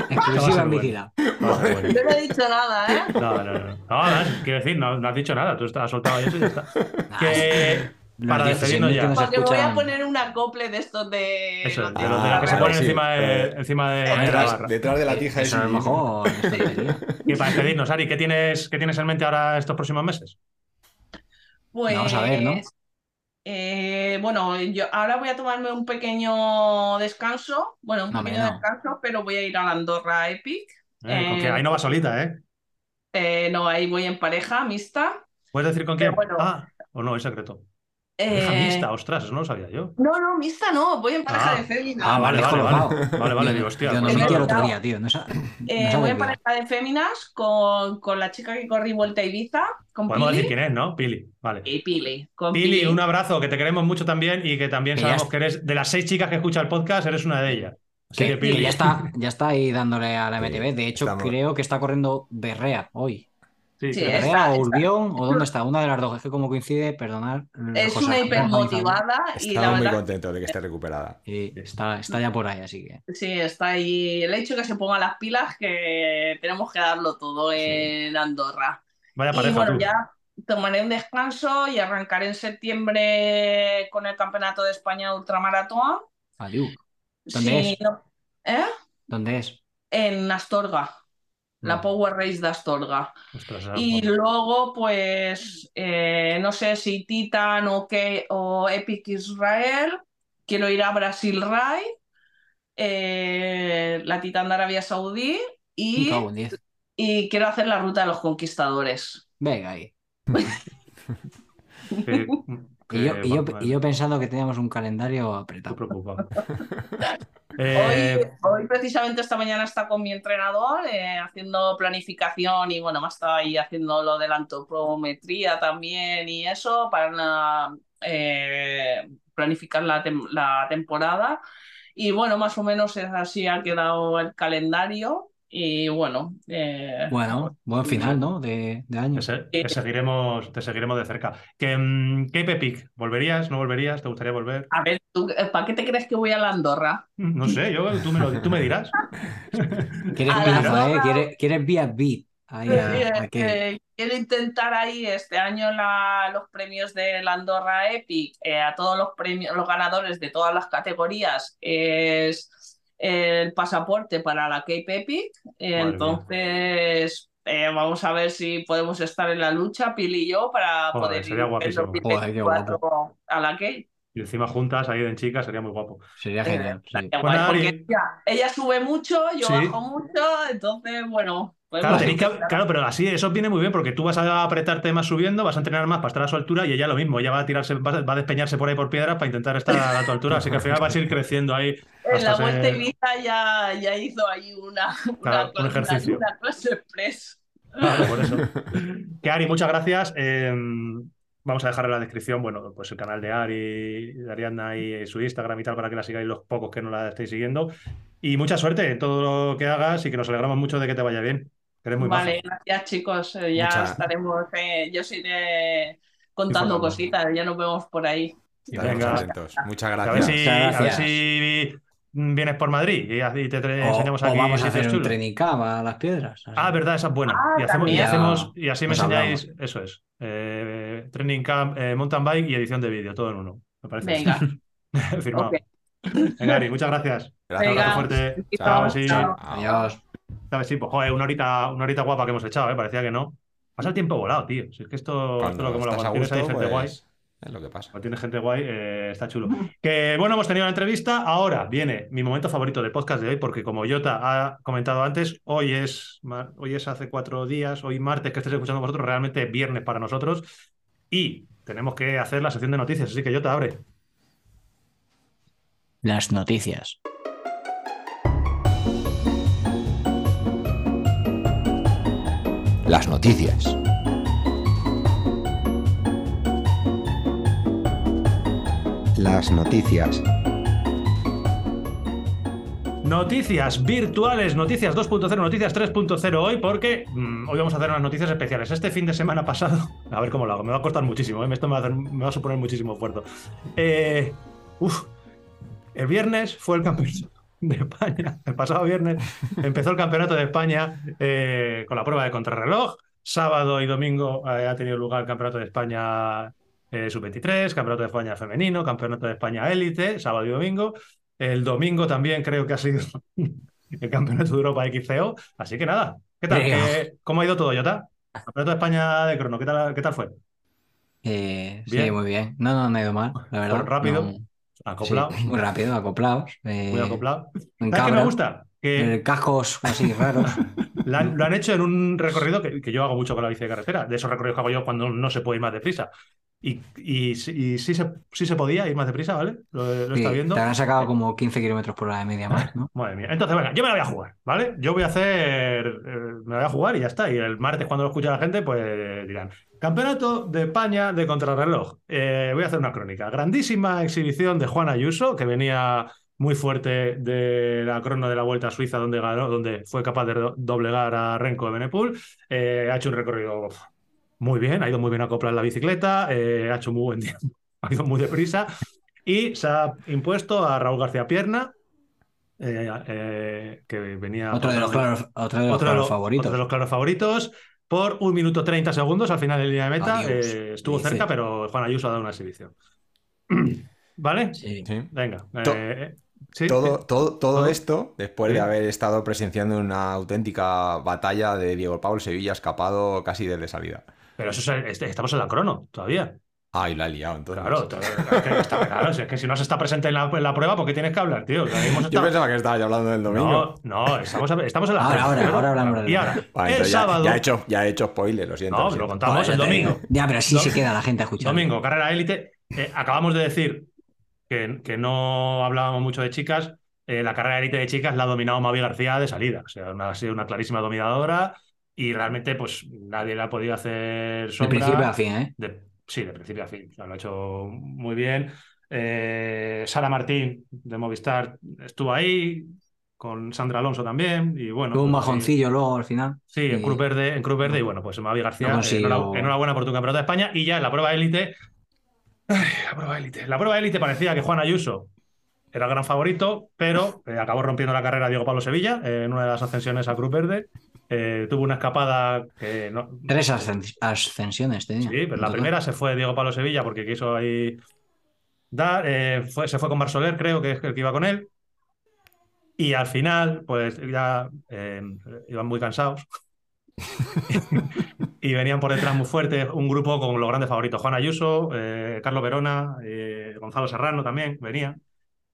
Exclusiva en. Vale, bueno. Yo no he dicho nada, ¿eh? No, no, no. No, no, quiero decir, no, no has dicho nada. Tú estás soltado eso y ya está. Que para 16.000 despedirnos ya. Porque me voy a poner un acople de estos de. Eso, de de- los de la que se Ah, ponen sí, encima de, eh, encima de, de la Detrás, barra. detrás de la tija Eso a lo ese- mejor es tontería. Y para despedirnos, Ari, ¿qué tienes, ¿qué tienes en mente ahora estos próximos meses? Pues, Vamos a ver, ¿no? eh, bueno, yo ahora voy a tomarme un pequeño descanso. Bueno, un No, pequeño no. descanso, pero voy a ir a la Andorra Epic. Eh, Eh, ahí no va solita, ¿eh? Eh, no, ahí voy en pareja mixta. ¿Puedes decir con quién? bueno. Ah, o no, es secreto. Pareja Eh, mixta, ostras, eso no lo sabía yo. No, no, mixta no, voy en pareja Ah. de féminas. Ah, vale, vale, vale. Vale, vale, digo, hostia, Yo no pues vi no, el no. otro día, tío. No, sa- no Eh, voy en pareja de féminas con, con la chica que corrí vuelta a Ibiza, con Podemos Pili. decir quién es, ¿no? Pili, vale. Y Pili, con Pili, Pili. un abrazo, que te queremos mucho también y que también sabemos que eres de las seis chicas que escucha el podcast, eres una de ellas. Así Que, que, Pili, que ya está, ya está ahí dándole a la MTV. De hecho, estamos- creo que está corriendo Berrea hoy. Sí, Sí, está- o Urbión, o dónde está, una de las dos. Es que como coincide, perdonad. Es José una hipermotivada y la Estamos muy verdad contentos de que esté recuperada. Y está, está ya por ahí, así que. Sí, está ahí. El hecho de que se pongan las pilas, que tenemos que darlo todo en Andorra. Vaya Y pareja bueno, tú. ya tomaré un descanso y arrancaré en septiembre con el Campeonato de España de Ultramaratón. Adiós. ¿Dónde Sí, es? no- ¿Eh? ¿Dónde es? En Astorga, la Mm. Power Race de Astorga. Ostras, Y bueno. luego, pues, eh, no sé si Titan o, qué, o Epic Israel. Quiero ir a Brasil Ride, eh, la Titan de Arabia Saudí y, cago en 10. y quiero hacer la ruta de los conquistadores. Venga ahí. Y yo, y yo- va- y yo pensando que teníamos un calendario apretado. preocupado. Eh, Hoy, hoy precisamente esta mañana está con mi entrenador eh, haciendo planificación y bueno, me ha estado ahí haciendo lo de la antropometría también y eso para eh, planificar la, tem- la temporada. Y bueno, más o menos es así ha quedado el calendario y bueno. eh, Bueno, buen final, ¿no? De, de año. te, te seguiremos, te seguiremos de cerca. Que, mm, Cape Epic, ¿volverías? ¿No volverías? ¿Te gustaría volver? A ver, ¿tú, eh, ¿para qué te crees que voy a la Andorra? No sé, yo, tú, me lo- tú me dirás. ¿Quieres eh? ¿Quieres, quieres beat beat? Ahí a- Eh, a que- eh, quiero intentar ahí este año la- los premios de la Andorra Epic eh, a todos los premios, los ganadores de todas las categorías es el pasaporte para la Cape Epic. Entonces eh, vamos a ver si podemos estar en la lucha, Pil y yo, para Joder, poder sería ir en guapísimo. 2024 a la Cape. Y encima juntas, ahí en chicas, sería muy guapo. Sería Eh, genial. sí. Pues porque ella, ella sube mucho, yo Sí. bajo mucho, entonces bueno. Claro, que- claro, pero así eso viene muy bien porque tú vas a apretarte más subiendo, vas a entrenar más para estar a su altura y ella lo mismo, ella va a tirarse, va a va a despeñarse por ahí por piedras para intentar estar a tu altura, así que al final vas a ir creciendo ahí. En la vuelta ser- Ibiza ya, ya hizo ahí una, una, Claro, un cosa- ejercicio. una clase express. Claro, por eso. Que Ari, muchas gracias. Eh, vamos a dejar en la descripción, bueno, pues el canal de Ari, de Ariadna y su Instagram y tal para que la sigáis los pocos que no la estéis siguiendo. Y mucha suerte en todo lo que hagas y que nos alegramos mucho de que te vaya bien. Que eres muy maja. Vale, gracias chicos. Eh, Ya Mucha- estaremos, eh, yo os iré contando cositas, ya nos vemos por ahí. Venga. Muchas A ver gracias. si, Muchas a ver gracias. si vienes por Madrid y te O, enseñamos o aquí vamos a hacer un chulos. camp a las piedras. así. Ah, verdad, esa es buena. Ah, y, hacemos, y, también. hacemos- y así me Nos enseñáis, eso es, eh, training camp, eh, mountain bike y edición de vídeo, todo en uno. Me parece. Venga, Firmado. ok. Venga, Ari, muchas gracias. Gracias. Un abrazo fuerte. Chao. Chao. Adiós. a ver si, pues, joder, una horita, una horita guapa que hemos echado, ¿eh? Parecía que no. Pasa el tiempo volado, tío. Si es que esto, esto es lo que estás a Cuando tienes ahí gusto, gente guay. Es lo que pasa. Cuando tienes gente guay, eh, está chulo. Que bueno, hemos tenido la entrevista. Ahora viene mi momento favorito del podcast de hoy, porque como Jota ha comentado antes, hoy es, hoy es hace cuatro días, hoy martes que estéis escuchando vosotros, realmente viernes para nosotros. Y tenemos que hacer la sección de noticias. Así que Jota, abre. Las noticias. Las noticias. Las noticias. Noticias virtuales, noticias 2.0, noticias 3.0 hoy, porque mm, hoy vamos a hacer unas noticias especiales. Este fin de semana pasado, a ver cómo lo hago, me va a costar muchísimo, ¿eh? esto me va, a me suponer muchísimo esfuerzo. Eh, uf, el viernes fue el campeonato de España, el pasado viernes empezó el campeonato de España eh, con la prueba de contrarreloj. Sábado y domingo eh, ha tenido lugar el campeonato de España eh, sub-23, campeonato de España femenino, campeonato de España élite, sábado y domingo. El domingo también creo que ha sido el Campeonato de Europa XCO. Así que nada, ¿qué tal? Venga. ¿Qué- ¿Cómo ha ido todo, Jota? Campeonato de España de crono, ¿qué tal, qué tal fue? Eh, sí, Bien. muy bien. No, no, no ha ido mal, la verdad. rápido, No- Acoplado, sí, muy rápido, acoplados. eh, muy acoplado. ¿Sabes qué me gusta? Que cascos así raros. la lo han hecho en un recorrido que, que yo hago mucho con la bici de carretera. De esos recorridos que hago yo cuando no se puede ir más deprisa. Y, y, sí- y sí, se, sí se podía ir más deprisa, ¿vale? Lo, lo Sí, está viendo. te habrán sacado como 15 kilómetros por hora de media más, ¿no? Madre mía. Entonces, venga, yo me la voy a jugar, ¿vale? Yo voy a hacer. eh, me la voy a jugar y ya está. Y el martes, cuando lo escuche la gente, pues dirán: Campeonato de España de contrarreloj. Eh, voy a hacer una crónica. Grandísima exhibición de Juan Ayuso, que venía muy fuerte de la crono de la Vuelta a Suiza, donde ganó, donde fue capaz de do- doblegar a Renko de Benepul. Eh, ha hecho un recorrido muy bien, ha ido muy bien a acoplar la bicicleta, eh, ha hecho muy buen tiempo, ha ido muy deprisa. Y se ha impuesto a Raúl García Pierna, eh, eh, que venía. Otro de los claros, otro de los otro de claros los- favoritos. otro de los claros favoritos. Por un minuto 30 segundos al final de línea de meta. Eh, estuvo cerca, pero Juan Ayuso ha dado una exhibición. ¿Vale? Sí. Sí. Venga. To- eh, ¿sí? Todo, todo, todo Todo. esto después Sí. de haber estado presenciando una auténtica batalla de Diego Paul Sevilla escapado casi desde salida. Pero eso es- est- estamos en la crono todavía. Ay, la he liado entonces. Claro, es que, está- claro, si es que si no se está presente en la, en la prueba, ¿por qué tienes que hablar, tío? Hemos Yo estado- pensaba que estabas hablando del domingo. No, no, estamos, estamos en la Ahora, crono. ahora, ahora hablamos del Y ahora, Vale, el ya, sábado. ya he hecho, ya he hecho spoiler, lo siento. No, lo contamos el domingo. Ya, pero sí Do- se queda la gente escuchando. Domingo, carrera élite. Eh, acabamos de decir que, que no hablábamos mucho de chicas. Eh, la carrera de élite de chicas la ha dominado Mavi García de salida. O sea, una- ha sido una clarísima dominadora y realmente pues nadie le ha podido hacer De principio a fin, ¿eh? De- sí, de principio a fin. Lo ha hecho muy bien. Eh, Sara Martín de Movistar estuvo ahí, con Sandra Alonso también. Y bueno, Tuvo un pues, sí. bajoncillo luego al final. Sí, en Cruz Verde, en Cruz Verde, y bueno, pues Mavi García, No eh, enhorabuena por tu campeonato de España. Y ya en la prueba élite. La prueba élite. La prueba élite parecía que Juan Ayuso era el gran favorito, pero eh, acabó rompiendo la carrera Diego Pablo Sevilla en una de las ascensiones a Cruz Verde. Eh, tuvo una escapada que no. Tres ascen- ascensiones tenía. Sí, pero en la primera se fue Diego Pablo Sevilla porque quiso ahí dar. eh, fue, se fue con Marsoler, creo que es el que iba con él. Y al final, pues ya eh, iban muy cansados. y venían por detrás muy fuertes un grupo con los grandes favoritos. Juan Ayuso, Carlos Verona, Gonzalo Serrano también venía.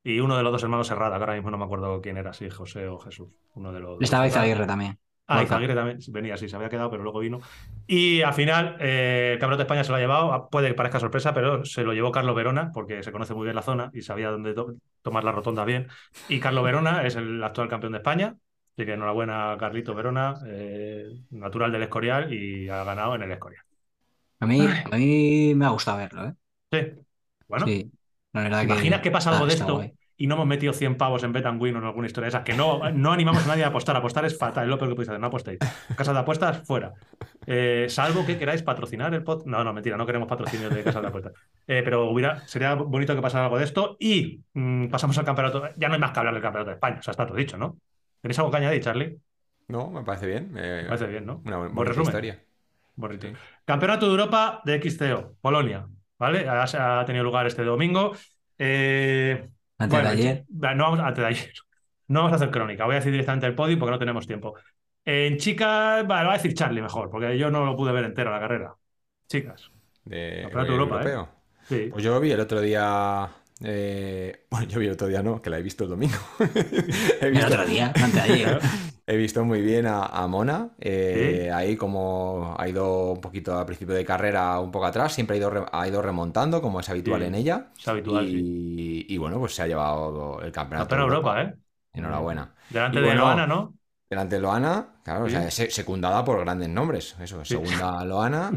Y uno de los dos hermanos Serrada, que ahora mismo no me acuerdo quién era, si José o Jesús. Uno de los. Estaba. Izaguirre también. Ah. Izaguirre también venía, sí, se había quedado, pero luego vino. Y al final, eh, el Campeonato de España se lo ha llevado, puede que parezca sorpresa, pero se lo llevó Carlos Verona, porque se conoce muy bien la zona y sabía dónde to- tomar la rotonda bien. Y Carlos Verona es el actual campeón de España, así que enhorabuena a Carlito Verona, eh, natural del Escorial y ha ganado en el Escorial. A mí, a mí me ha gustado verlo, ¿eh? Sí, bueno, Sí, la verdad ¿te que. imaginas que pasa algo ah, de esto guay. Y no hemos metido 100 pavos en Bet and Win o en alguna historia de esas? Que no, no animamos a nadie a apostar. Apostar es fatal, es lo peor que podéis hacer. No apostéis. Casas de apuestas, fuera. Eh, salvo que queráis patrocinar el pod. No, no, mentira, no queremos patrocinio de casas de apuestas. Eh, pero hubiera, sería bonito que pasara algo de esto. Y mm, pasamos al campeonato. Ya no hay más que hablar del campeonato de España. O sea, está todo dicho, ¿no? ¿Tenéis algo que añadir, Charlie? No, me parece bien. Me Me parece bien, ¿no? Una bu- Buen resumen. historia. Bonito. Sí. Campeonato de Europa de XCO, Polonia. ¿Vale? Ha, ha tenido lugar este domingo. Eh, Antes bueno, de ayer. No vamos, antes de ayer. No vamos a hacer crónica. Voy a decir directamente el podio porque no tenemos tiempo. En chicas, va a decir Charlie mejor, porque yo no lo pude ver entero la carrera. Chicas. De Campeonato de Europa, ¿eh? europeo. Sí. Pues yo vi el otro día. eh, Bueno, yo vi el otro día, no, que la he visto el domingo. he, El otro día, antes de ayer. he visto muy bien a, a Mona. eh, Ahí, como ha ido un poquito al principio de carrera, un poco atrás, siempre ha ido, re- ha ido remontando, como es habitual Sí, en ella. es habitual, y, y bueno, pues se ha llevado el campeonato. De Europa, ¿eh? Enhorabuena. Delante Y de bueno, Loana, ¿no? Delante de Loana, claro, o sea, se- secundada por grandes nombres. Eso, Sí. segunda Loana.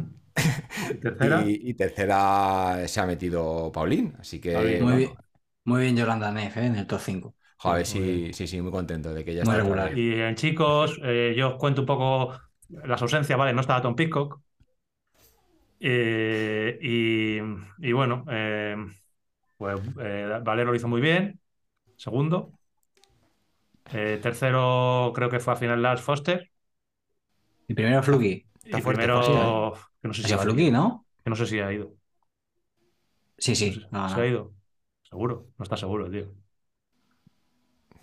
Tercera. Y, y tercera se ha metido Paulín. Así que, Paulín, Muy bueno, bien, muy bien Yolanda Neff, ¿eh? En el top 5. Joder, sí, sí, sí, muy contento de que ya Muy está regular. Y en chicos, eh, yo os cuento un poco las ausencias, ¿vale? No estaba Tom Pitcock. Eh, y, y bueno, eh, pues eh, Valero lo hizo muy bien. Segundo. Eh, tercero, creo que fue a final Lars Foster. Y primero Fluky. Está y fuerte, primero, que no sé si ha Fluky, ¿no? que no sé si ha ido. Sí, No sé sí. No, ¿Se ha ido? Seguro, no está seguro, tío.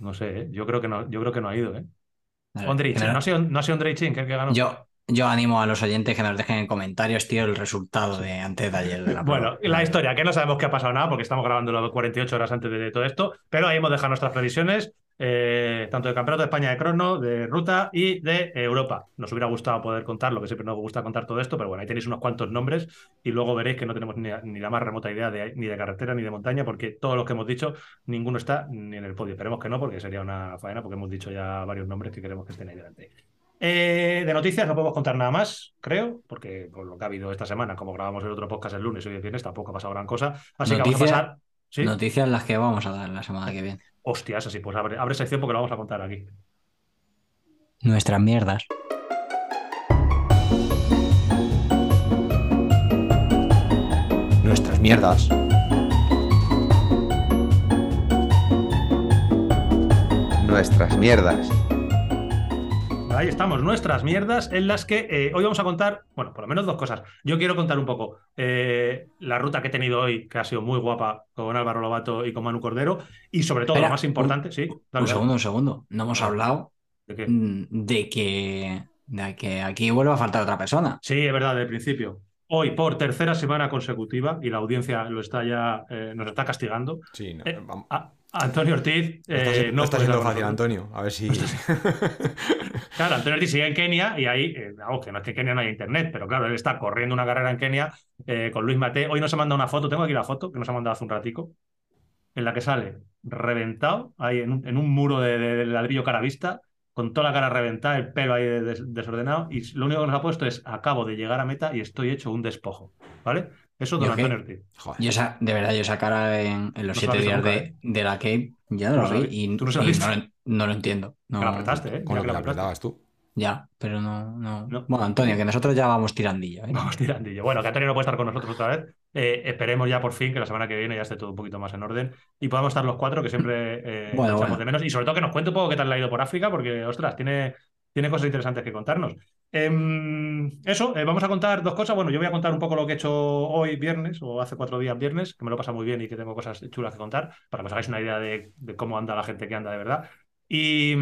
No sé, ¿eh? Yo creo que no, yo creo que no ha ido, ¿eh? Chin, no- ha sido, no ha sido Chin, que es el que ganó. Yo, yo animo a los oyentes que nos dejen en comentarios, tío, el resultado de antes de ayer. De la Bueno, la historia, que no sabemos qué ha pasado nada porque estamos grabando 48 horas antes de todo esto, pero ahí hemos dejado nuestras previsiones, eh, tanto de Campeonato de España de crono, de ruta y de Europa. Nos hubiera gustado poder contar, lo que siempre nos gusta contar todo esto, pero bueno, ahí tenéis unos cuantos nombres y luego veréis que no tenemos ni, ni la más remota idea de, ni de carretera ni de montaña, porque todos los que hemos dicho, ninguno está ni en el podio. Esperemos que no, porque sería una faena, porque hemos dicho ya varios nombres que queremos que estén ahí delante. Eh, de noticias no podemos contar nada más, creo, porque por lo que ha habido esta semana, como grabamos el otro podcast el lunes y hoy el viernes, tampoco ha pasado gran cosa. Así que vamos a Noticia- pasar. ¿Sí? Noticias las que vamos a dar la semana que viene. Hostias, así, pues abre, abre sección porque lo vamos a contar aquí. Nuestras mierdas. Nuestras mierdas. Nuestras mierdas. Ahí estamos, nuestras mierdas en las que eh, hoy vamos a contar, bueno, por lo menos dos cosas. Yo quiero contar un poco eh, la ruta que he tenido hoy, que ha sido muy guapa con Álvaro Lobato y con Manu Cordero, y sobre todo Espera, lo más importante, sí. dale, Un segundo, un segundo. No hemos Ah. hablado ¿De qué? mm, de que, de que aquí vuelve a faltar otra persona. Sí, es verdad, del principio. Hoy, por tercera semana consecutiva, y la audiencia lo está ya, eh, nos está castigando. Sí, no, Eh, vamos. Antonio Ortiz eh, no está siendo fácil. Antonio. A ver si. Claro, Antonio Ortiz sigue en Kenia y ahí, eh, que no es que en Kenia no haya internet, pero claro, él está corriendo una carrera en Kenia eh, con Luis Mate. Hoy nos ha mandado una foto, tengo aquí la foto que nos ha mandado hace un ratico, en la que sale reventado, ahí en un, en un muro de, de- ladrillo caravista, con toda la cara reventada, el pelo ahí des- desordenado, y lo único que nos ha puesto es, acabo de llegar a meta y estoy hecho un despojo, ¿vale? Eso Ortiz. Joder. Yo esa, de verdad, yo esa cara en, en los No siete días nunca, de, ¿eh? de la Cape, ya no lo vi y, tú no y lo- no lo entiendo. No, Que la apretaste, ¿eh? Con lo que la apretabas tú. Ya, pero no, no. No. Bueno, Antonio, que nosotros ya vamos tirandillo. ¿eh? Vamos tirandillo. Bueno, que Antonio no puede estar con nosotros otra vez. Eh, esperemos ya por fin que la semana que viene ya esté todo un poquito más en orden y podamos estar los cuatro, que siempre eh, Bueno, echamos bueno. de menos. Y sobre todo que nos cuente un poco qué tal le ha ido por África, porque, ostras, tiene, tiene cosas interesantes que contarnos. Em, eso, eh, vamos a contar dos cosas. Bueno, yo voy a contar un poco lo que he hecho hoy viernes o hace cuatro días viernes, que me lo pasa muy bien y que tengo cosas chulas que contar, para que os hagáis una idea de, de cómo anda la gente que anda de verdad. Y,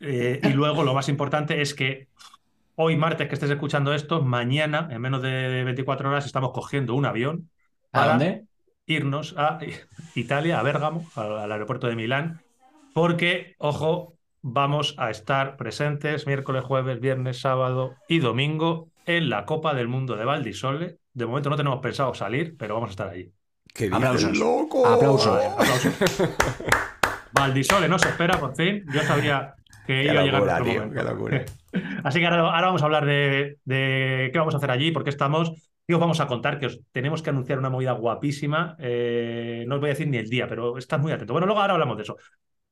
eh, y luego lo más importante es que hoy martes que estés escuchando esto, mañana, en menos de 24 horas, estamos cogiendo un avión ¿A para dónde? irnos a Italia, a Bérgamo, al, al aeropuerto de Milán, porque, ojo, vamos a estar presentes miércoles, jueves, viernes, sábado y domingo en la Copa del Mundo de Valdisole. De momento no tenemos pensado salir, pero vamos a estar allí. ¡Qué dices, Aplausos. loco! Aplausos. Aplausos. Valdisole no se espera, por fin. Yo sabía que ¡Qué iba a llegar locura, nuestro tío! momento. ¡Qué locura! Así que ahora, ahora vamos a hablar de, de qué vamos a hacer allí, por qué estamos. Y os vamos a contar que os tenemos que anunciar una movida guapísima. Eh, no os voy a decir ni el día, pero estad muy atentos. Bueno, luego ahora hablamos de eso.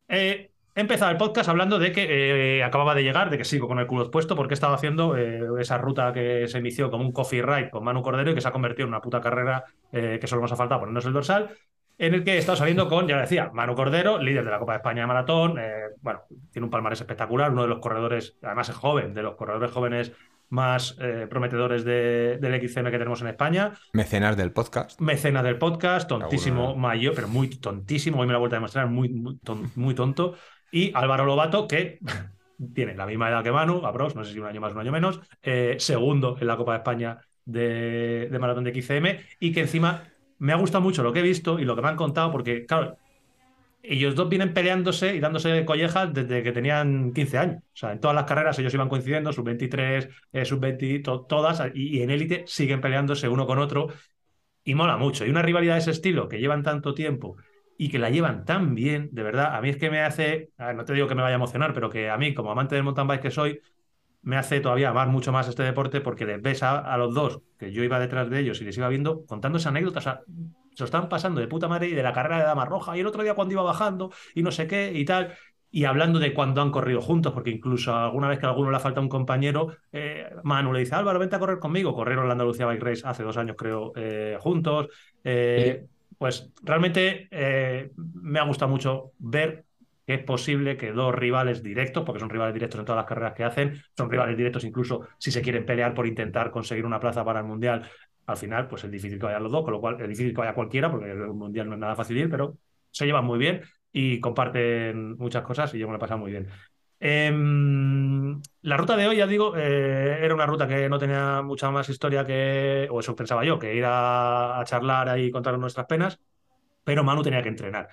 Eh, he empezado el podcast hablando de que eh, acababa de llegar, de que sigo con el culo expuesto, porque he estado haciendo eh, esa ruta que se inició como un coffee ride con Manu Cordero y que se ha convertido en una puta carrera eh, que solo nos ha faltado ponernos el dorsal en el que he estado saliendo con, ya lo decía, Manu Cordero, líder de la Copa de España de Maratón. bueno, tiene un palmarés espectacular, uno de los corredores, además es joven, de los corredores jóvenes más eh, prometedores de- del XCM que tenemos en España. Mecenas del podcast. Mecenas del podcast, tontísimo mayor, pero muy tontísimo, hoy me lo ha vuelto a demostrar, muy, muy, ton- muy tonto. Y Álvaro Lobato, que tiene la misma edad que Manu, aprox, no sé si un año más un año menos, eh, segundo en la Copa de España de, de Maratón de XCM, y que encima me ha gustado mucho lo que he visto y lo que me han contado, porque, claro, ellos dos vienen peleándose y dándose collejas desde que tenían 15 años. O sea, en todas las carreras ellos iban coincidiendo, sub-23, eh, sub-20, to- todas, y, y en élite siguen peleándose uno con otro. Y mola mucho. Y una rivalidad de ese estilo que llevan tanto tiempo y que la llevan tan bien, de verdad, a mí es que me hace, no te digo que me vaya a emocionar, pero que a mí, como amante del mountain bike que soy, me hace todavía amar mucho más este deporte porque les ves a, los dos, que yo iba detrás de ellos y les iba viendo, contándose anécdotas. O sea, se lo están pasando de puta madre y de la carrera de Dama Roja y el otro día cuando iba bajando y no sé qué y tal. Y hablando de cuando han corrido juntos, porque incluso alguna vez que a alguno le falta un compañero, eh, Manu le dice, Álvaro, vente a correr conmigo. Corrieron la Andalucía Bike Race hace dos años, creo, eh, juntos. Eh, Pues realmente eh, me ha gustado mucho ver que es posible que dos rivales directos, porque son rivales directos en todas las carreras que hacen, son rivales directos incluso si se quieren pelear por intentar conseguir una plaza para el Mundial, al final pues es difícil que vayan los dos, con lo cual es difícil que vaya cualquiera, porque el Mundial no es nada fácil ir, pero se llevan muy bien y comparten muchas cosas y yo me lo he pasado muy bien. Em, la ruta de hoy, ya digo, eh, era una ruta que no tenía mucha más historia que, o eso pensaba yo, que ir a, charlar ahí y contar nuestras penas, pero Manu tenía que entrenar.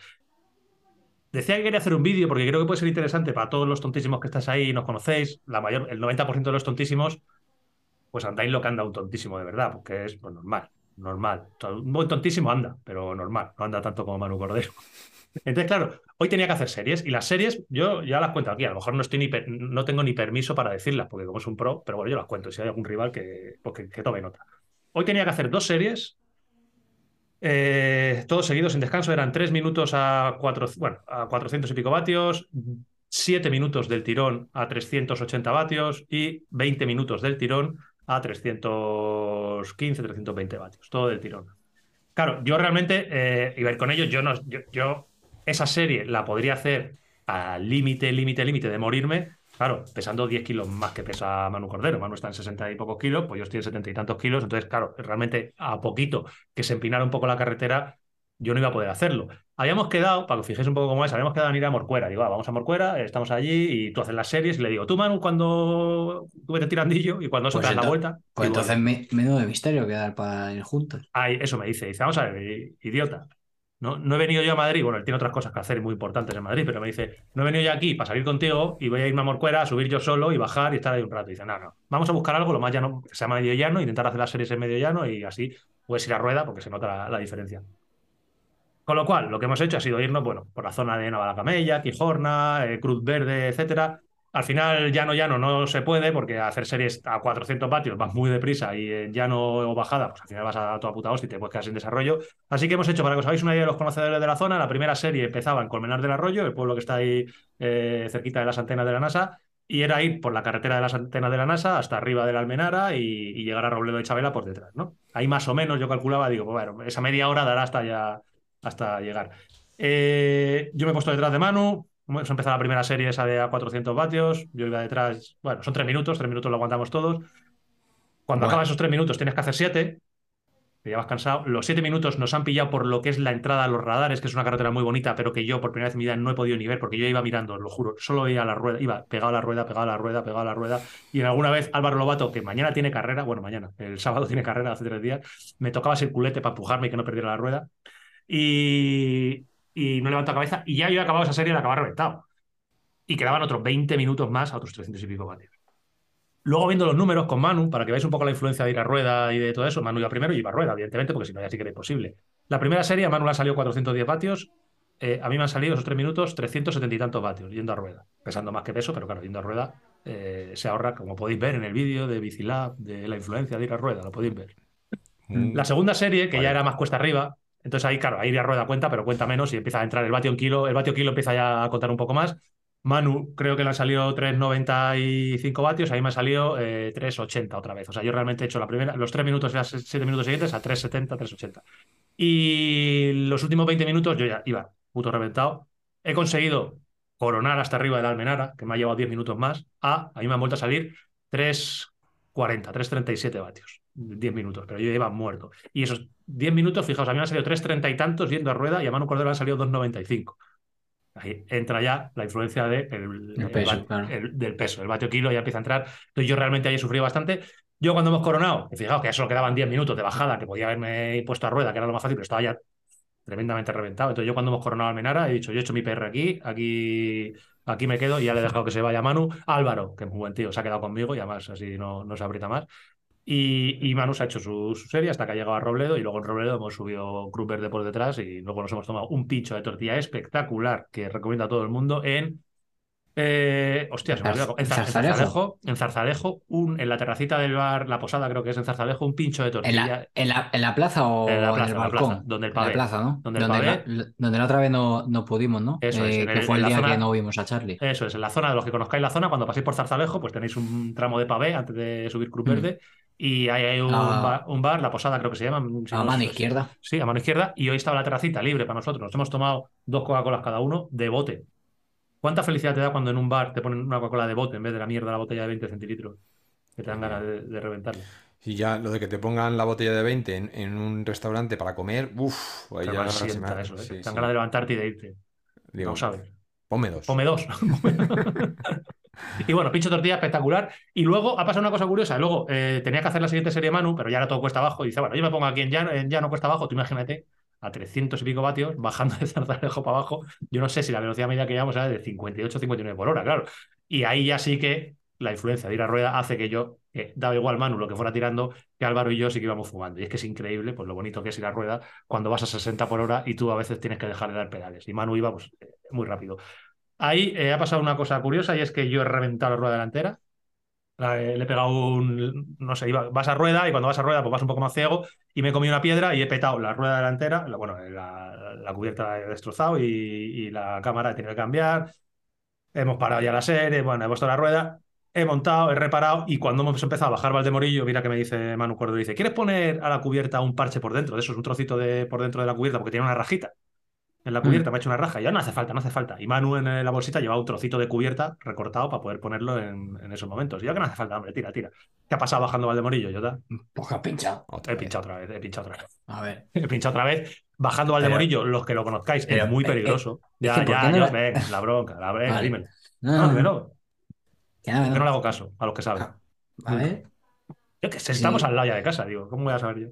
Decía que quería hacer un vídeo porque creo que puede ser interesante para todos los tontísimos que estáis ahí y nos conocéis. La mayor, el 90% de los tontísimos, pues andáis lo que anda un tontísimo de verdad, porque es pues, normal, normal. Un buen tontísimo anda, pero normal, no anda tanto como Manu Cordero. Entonces, claro, hoy tenía que hacer series y las series yo ya las cuento aquí. A lo mejor no, estoy ni no tengo ni permiso para decirlas, porque como es un pro, pero bueno, yo las cuento. Si hay algún rival que, pues que, tome nota. Hoy tenía que hacer dos series, eh, todos seguidos sin descanso. Eran tres minutos a, cuatro, bueno, a 400 y pico vatios, siete minutos del tirón a 380 vatios y 20 minutos del tirón a 315, 320 vatios. Todo del tirón. Claro, yo realmente eh, iba a ir con ellos. Yo, no, yo esa serie la podría hacer al límite, límite, límite de morirme. Claro, pesando 10 kilos más que pesa Manu Cordero. Manu está en 60 y pocos kilos, pues yo estoy en 70 y tantos kilos. Entonces, claro, realmente a poquito que se empinara un poco la carretera, yo no iba a poder hacerlo. Habíamos quedado, para que os fijéis un poco cómo es, habíamos quedado en ir a Morcuera. Digo, ah, vamos a Morcuera, estamos allí y tú haces las series. Y le digo, tú, Manu, cuando tú vete tirandillo y cuando eso Pues te das la vuelta. Pues entonces me, menudo de misterio quedar para ir juntos. Ay, eso me dice. Dice, vamos a ver, idiota. No, no he venido yo a Madrid, bueno, él tiene otras cosas que hacer muy importantes en Madrid, pero me dice, no he venido yo aquí para salir contigo y voy a irme a Morcuera a subir yo solo y bajar y estar ahí un rato. Y dice, no, no, vamos a buscar algo lo más llano, que sea medio llano, intentar hacer las series en medio llano y así puedes ir a rueda porque se nota la, diferencia. Con lo cual, lo que hemos hecho ha sido irnos, bueno, por la zona de Navalacamella, Quijorna, eh, Cruz Verde, etcétera. Al final, llano, llano no se puede porque hacer series a 400 vatios vas muy deprisa y en llano o bajada, pues al final vas a toda puta hostia y te puedes quedar sin desarrollo. Así que hemos hecho, para que os hagáis una idea de los conocedores de la zona, la primera serie empezaba en Colmenar del Arroyo, el pueblo que está ahí eh, cerquita de las antenas de la NASA, y era ir por la carretera de las antenas de la NASA hasta arriba de la Almenara y, llegar a Robledo de Chabela por detrás, ¿no? Ahí más o menos yo calculaba, digo, pues bueno, esa media hora dará hasta ya hasta llegar. Eh, yo me he puesto detrás de Manu, hemos empezado la primera serie esa de a 400 vatios, yo iba detrás, bueno, son tres minutos, tres minutos lo aguantamos todos. Cuando Bueno. acaban esos tres minutos tienes que hacer siete, te llevas cansado. Los siete minutos nos han pillado por lo que es la entrada a los radares, que es una carretera muy bonita, pero que yo por primera vez en mi vida no he podido ni ver, porque yo iba mirando, lo juro, solo veía la rueda, iba pegado a la rueda, pegado a la rueda, pegado a la rueda. Y en alguna vez Álvaro Lobato, que mañana tiene carrera, bueno, mañana, el sábado tiene carrera hace tres días, me tocaba circulete para empujarme y que no perdiera la rueda. Y, y no levanto cabeza. Y ya yo he acabado esa serie y la acababa reventado. Y quedaban otros 20 minutos más a otros 300 y pico vatios. Luego viendo los números con Manu, para que veáis un poco la influencia de ir a rueda y de todo eso, Manu iba primero y iba a rueda, evidentemente, porque si no ya sí que era imposible. La primera serie a Manu le han salido 410 vatios, eh, a mí me han salido esos tres minutos 370 y tantos vatios yendo a rueda, pesando más que peso, pero claro, yendo a rueda eh, se ahorra, como podéis ver en el vídeo de Bicilab, de la influencia de ir a rueda, lo podéis ver. Mm. La segunda serie, que Vale. ya era más cuesta arriba, entonces ahí, claro, ahí ir a rueda cuenta, pero cuenta menos y empieza a entrar el vatio en kilo. El vatio kilo empieza ya a contar un poco más. Manu, creo que le han salido 3,95 vatios, a mí me ha salido eh, 3,80 otra vez. O sea, yo realmente he hecho la primera, los 3 minutos y los 7 minutos siguientes a 3,70, 3,80. Y los últimos 20 minutos yo ya iba puto reventado. He conseguido coronar hasta arriba de la Almenara, que me ha llevado 10 minutos más, a, a mí me han vuelto a salir 3,40, 3,37 vatios. 10 minutos, pero yo iba muerto. Y esos 10 minutos, fijaos, a mí me han salido 3,30 y tantos yendo a rueda y a Manu Cordero le han salido 2,95. Ahí entra ya la influencia de el- El el peso, va- claro. el- del peso. El vatio kilo ya empieza a entrar. Entonces yo realmente ahí he sufrido bastante. Yo cuando hemos coronado, fijaos que ya solo quedaban 10 minutos de bajada, que podía haberme puesto a rueda, que era lo más fácil, pero estaba ya tremendamente reventado. Entonces yo cuando hemos coronado a Almenara he dicho, yo he hecho mi PR aquí, aquí, aquí me quedo y ya le he dejado que se vaya Manu. Álvaro, que es muy buen tío, se ha quedado conmigo y además así no, no se aprieta más. Y, y Manu se ha hecho su, su serie hasta que ha llegado a Robledo y luego en Robledo hemos subido Cruz Verde por detrás y luego nos hemos tomado un pincho de tortilla espectacular que recomiendo a todo el mundo en... eh, hostia, se me olvidó. En, Zar- en Zarzalejo. Zarzalejo, en Zarzalejo, un, en la terracita del bar La Posada, creo que es en Zarzalejo, un pincho de ¿En tortilla. la, en, la, en la plaza o En la plaza, en el balcón? plaza, donde el En la pavé. plaza, ¿no? Donde pavé. la, donde la otra vez no, no pudimos, ¿no? Eso es, Eh, en que el- fue el día zona- que no vimos a Charlie. Eso es, en la zona de los que conozcáis la zona, cuando paséis por Zarzalejo, pues tenéis un tramo de pavé antes de subir Cruz Mm. Y ahí hay un, La- bar, un bar, La Posada creo que se llama. si a no mano izquierda. Sí, a mano izquierda. Y hoy estaba la terracita libre para nosotros. Nos hemos tomado dos Coca-Colas cada uno de bote. ¿Cuánta felicidad te da cuando en un bar te ponen una Coca-Cola de bote en vez de la mierda la botella de 20 centilitros? Que te dan ganas de, de reventarla. Y ya lo de que te pongan la botella de 20 en, en un restaurante para comer, uff, ahí Te ya sienta eso, ¿eh? sí, Te dan sí. ganas de levantarte y de irte. Digo, no sabes. Ponme dos. Come dos. y bueno, pincho tortilla espectacular. Y luego ha pasado una cosa curiosa. Luego eh, tenía que hacer la siguiente serie Manu, pero ya era todo cuesta abajo. Y dice, bueno, yo me pongo aquí en llano, en cuesta abajo. Tú imagínate a 300 y pico vatios bajando de Zarzalejo para abajo. Yo no sé si la velocidad media que llevamos era de 58 59 por hora, claro. Y ahí ya sí que la influencia de ir a rueda hace que yo, que daba igual Manu lo que fuera tirando, que Álvaro y yo sí que íbamos fumando. Y es que es increíble pues lo bonito que es ir a rueda cuando vas a 60 por hora y tú a veces tienes que dejar de dar pedales. Y Manu iba pues eh, muy rápido. Ahí eh, ha pasado una cosa curiosa y es que yo he reventado la rueda delantera. La- eh, le he pegado un, no sé, iba- vas a rueda y cuando vas a rueda pues vas un poco más ciego y me he comido una piedra y he petado la rueda delantera, la- bueno, la, cubierta la he destrozado y, y la cámara he tenido que cambiar. Hemos parado ya la serie, bueno, he puesto la rueda, he montado, he reparado y cuando hemos empezado a bajar Valdemorillo, mira que me dice Manu Cordero, dice, ¿quieres poner a la cubierta un parche por dentro? De eso es un trocito de por dentro de la cubierta porque tiene una rajita en la cubierta, me ha hecho una raja y ya no hace falta, no hace falta. Y Manu en eh, la bolsita llevaba un trocito de cubierta recortado para poder ponerlo en, en esos momentos. Y yo que no hace falta, hombre, tira, tira. ¿Qué ha pasado bajando Valdemorillo, Jota? Pues has pinchado. Otra He vez. pinchado otra vez, he pinchado otra vez. A ver. He pinchado otra vez. Bajando Valdemorillo, los que lo conozcáis, pero, es muy eh, peligroso. ya, ¿por ya, no yo- la- venga, la bronca, la bronca, Vale. dímelo. No, No, no, dímelo. que no. no le hago caso a los que saben. A ver. Yo que sé, estamos Sí. al lado ya de casa, digo, ¿cómo voy a saber yo?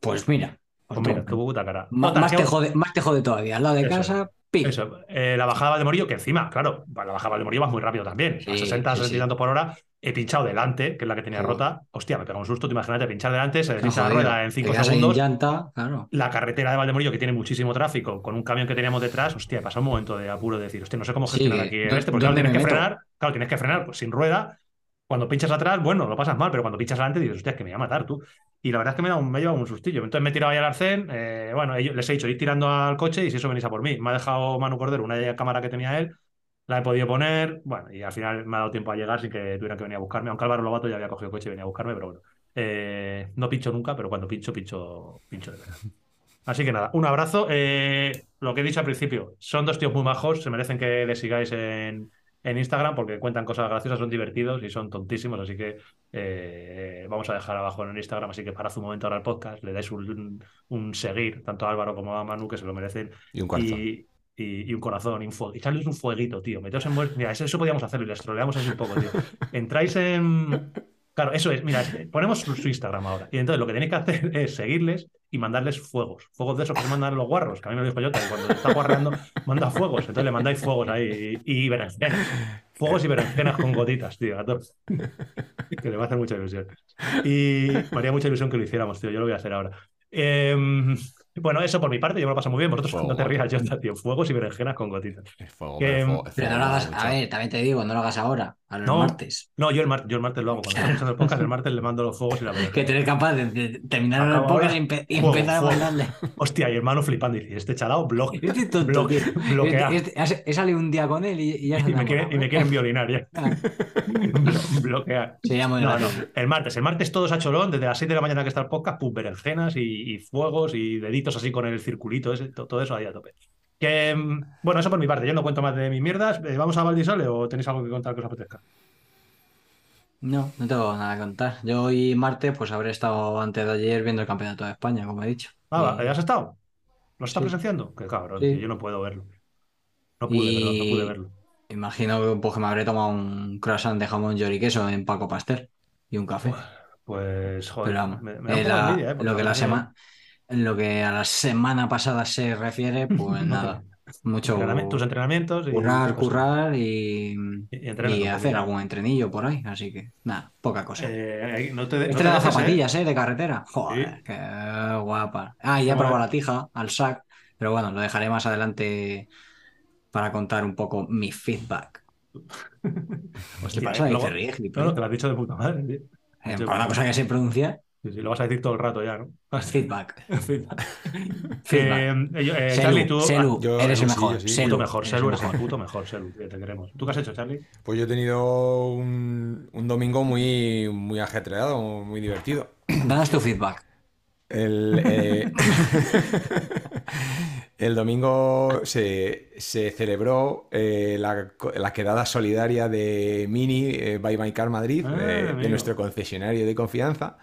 Pues mira, Pues Ostras, mira, tu puta cara. Más, te jode, más te jode todavía. Al lado de Eso. casa, pi. Eso, eh, la bajada de Valdemorillo, que encima, claro, la bajada de Valdemorillo va muy rápido también. a Sí, 60, sí, 60 y sí. por hora. He pinchado delante, que es la que tenía rota. Hostia, me pega un susto. Te imagínate pinchar delante, se desliza la rueda en Te 5 quedas ahí en segundos. llanta, claro. La carretera de Valdemorillo, que tiene muchísimo tráfico, con un camión que teníamos detrás, hostia, pasa un momento de apuro de decir, hostia, no sé cómo gestionar aquí ¿dó- este, porque claro, tienes que meto? frenar, claro, tienes que frenar pues, sin rueda. Cuando pinchas atrás, bueno, lo pasas mal, pero cuando pinchas adelante dices, hostia, es que me voy a matar tú. Y la verdad es que me, da llevado un sustillo. Entonces me he tirado ahí al arcén, eh, bueno, les he dicho ir tirando al coche y si eso venís a por mí. Me ha dejado Manu Cordero una cámara que tenía él, la he podido poner, bueno, y al final me ha dado tiempo a llegar sin que tuviera que venir a buscarme, aunque Álvaro Lobato ya había cogido el coche y venía a buscarme, pero bueno. Eh, no pincho nunca, pero cuando pincho, pincho, pincho de verdad. Así que nada, un abrazo. Eh, lo que he dicho al principio, son dos tíos muy majos, se merecen que les sigáis en, en Instagram porque cuentan cosas graciosas, son divertidos y son tontísimos, así que eh, vamos a dejar abajo en el Instagram, así que parad un momento ahora el podcast, le dais un, un seguir, tanto a Álvaro como a Manu, que se lo merecen, Y un corazón. y, y- y un corazón, y un fuego. Echarles un fueguito, tío. Meteos en Mira, eso, eso podíamos hacerlo y les troleamos así un poco, tío. Entráis en. Claro, eso es. Mira, es- ponemos su, Instagram ahora. Y entonces lo que tenéis que hacer es seguirles y mandarles fuegos. Fuegos de esos que se mandan los guarros, que a mí me lo dijo yo, que cuando está guarreando manda fuegos. Entonces le mandáis fuegos ahí y, y berenjenas. Fuegos y berenjenas con gotitas, tío. Que le va a hacer mucha ilusión. Y me haría mucha ilusión que lo hiciéramos, tío. Yo lo voy a hacer ahora. Em, bueno, eso por mi parte, yo me lo paso muy bien. Vosotros Fuego. no te rías, Jota, tío. Fuegos y berenjenas con gotitas. Es fuego, que- pero fuego- Pero no lo hagas, mucho. a ver, también te digo, no lo hagas ahora, a los No. martes. No, yo el, mar- yo el martes lo hago. Cuando estoy escuchando el podcast, el martes le mando los fuegos y la Que berenjena. tú eres capaz de, de terminar el podcast y, empe- y Fuego, empezar a mandarle. Hostia, y hermano flipando. Y dice, este chalao bloque, Este tonto, bloque, bloquea. Este- este- he salido un día con él y, y ya se Y me, quieren, y me quieren violinar ya. Ah, Blo- Bloquear. Se llama No, no. El martes. El martes todos a cholón, desde las 6 de la mañana que está el podcast, pum, berenjenas y, y fuegos y deditos así con el circulito, ese, todo eso ahí a tope. Que, mm, bueno, eso por mi parte. Yo no cuento más de mis mierdas. Eh, ¿Vamos a Valdisole o tenéis algo que contar que os apetezca? No, no tengo nada que contar. Yo hoy martes, pues habré estado antes de ayer viendo el campeonato de España, como he dicho. Ah, Y- ¿ya has estado? ¿Lo estás Sí. presenciando? Qué cabrón, Sí. yo no puedo verlo. No pude, Y- perdón, no pude verlo. Imagino que, pues, que me habré tomado un croissant de jamón york y queso en Paco Pastel y un café. Pues, joder, Pero vamos, me, me eh, la- envidia, ¿eh? Lo que la semana, en lo que a la semana pasada se refiere, pues nada, mucho tus entrenamientos y currar, currar y, Y- hacer algún entrenillo por ahí, así que nada, poca cosa. Eh, no te, de- no Este te ¿eh? zapatillas, ¿eh? De carretera. Joder, Sí. qué guapa. Ah, y ya he probado la tija al SAC, pero bueno, lo dejaré más adelante para contar un poco mi feedback. Hostia, ¿Qué pasa? eh, luego- ríe, no, gilipollas. no, te lo has dicho de puta madre. tío. Eh, Para una cosa que se pronuncia, Sí, sí, lo vas a decir todo el rato ya, ¿no? feedback. Feedback. Feedback. Eh, eh, eh, Selu, Charlie, tú. Selu, yo- eres el mejor. sí. Selu, puto mejor, eres Selu, el eres el puto mejor, Selu, que te queremos. ¿Tú qué has hecho, Charlie? Pues yo he tenido un, un domingo muy, muy ajetreado, muy divertido. Danos tu feedback. El, eh, el domingo se, se celebró eh, la, la quedada solidaria de Mini eh, by My Car Madrid, Ah, eh, de nuestro concesionario de confianza.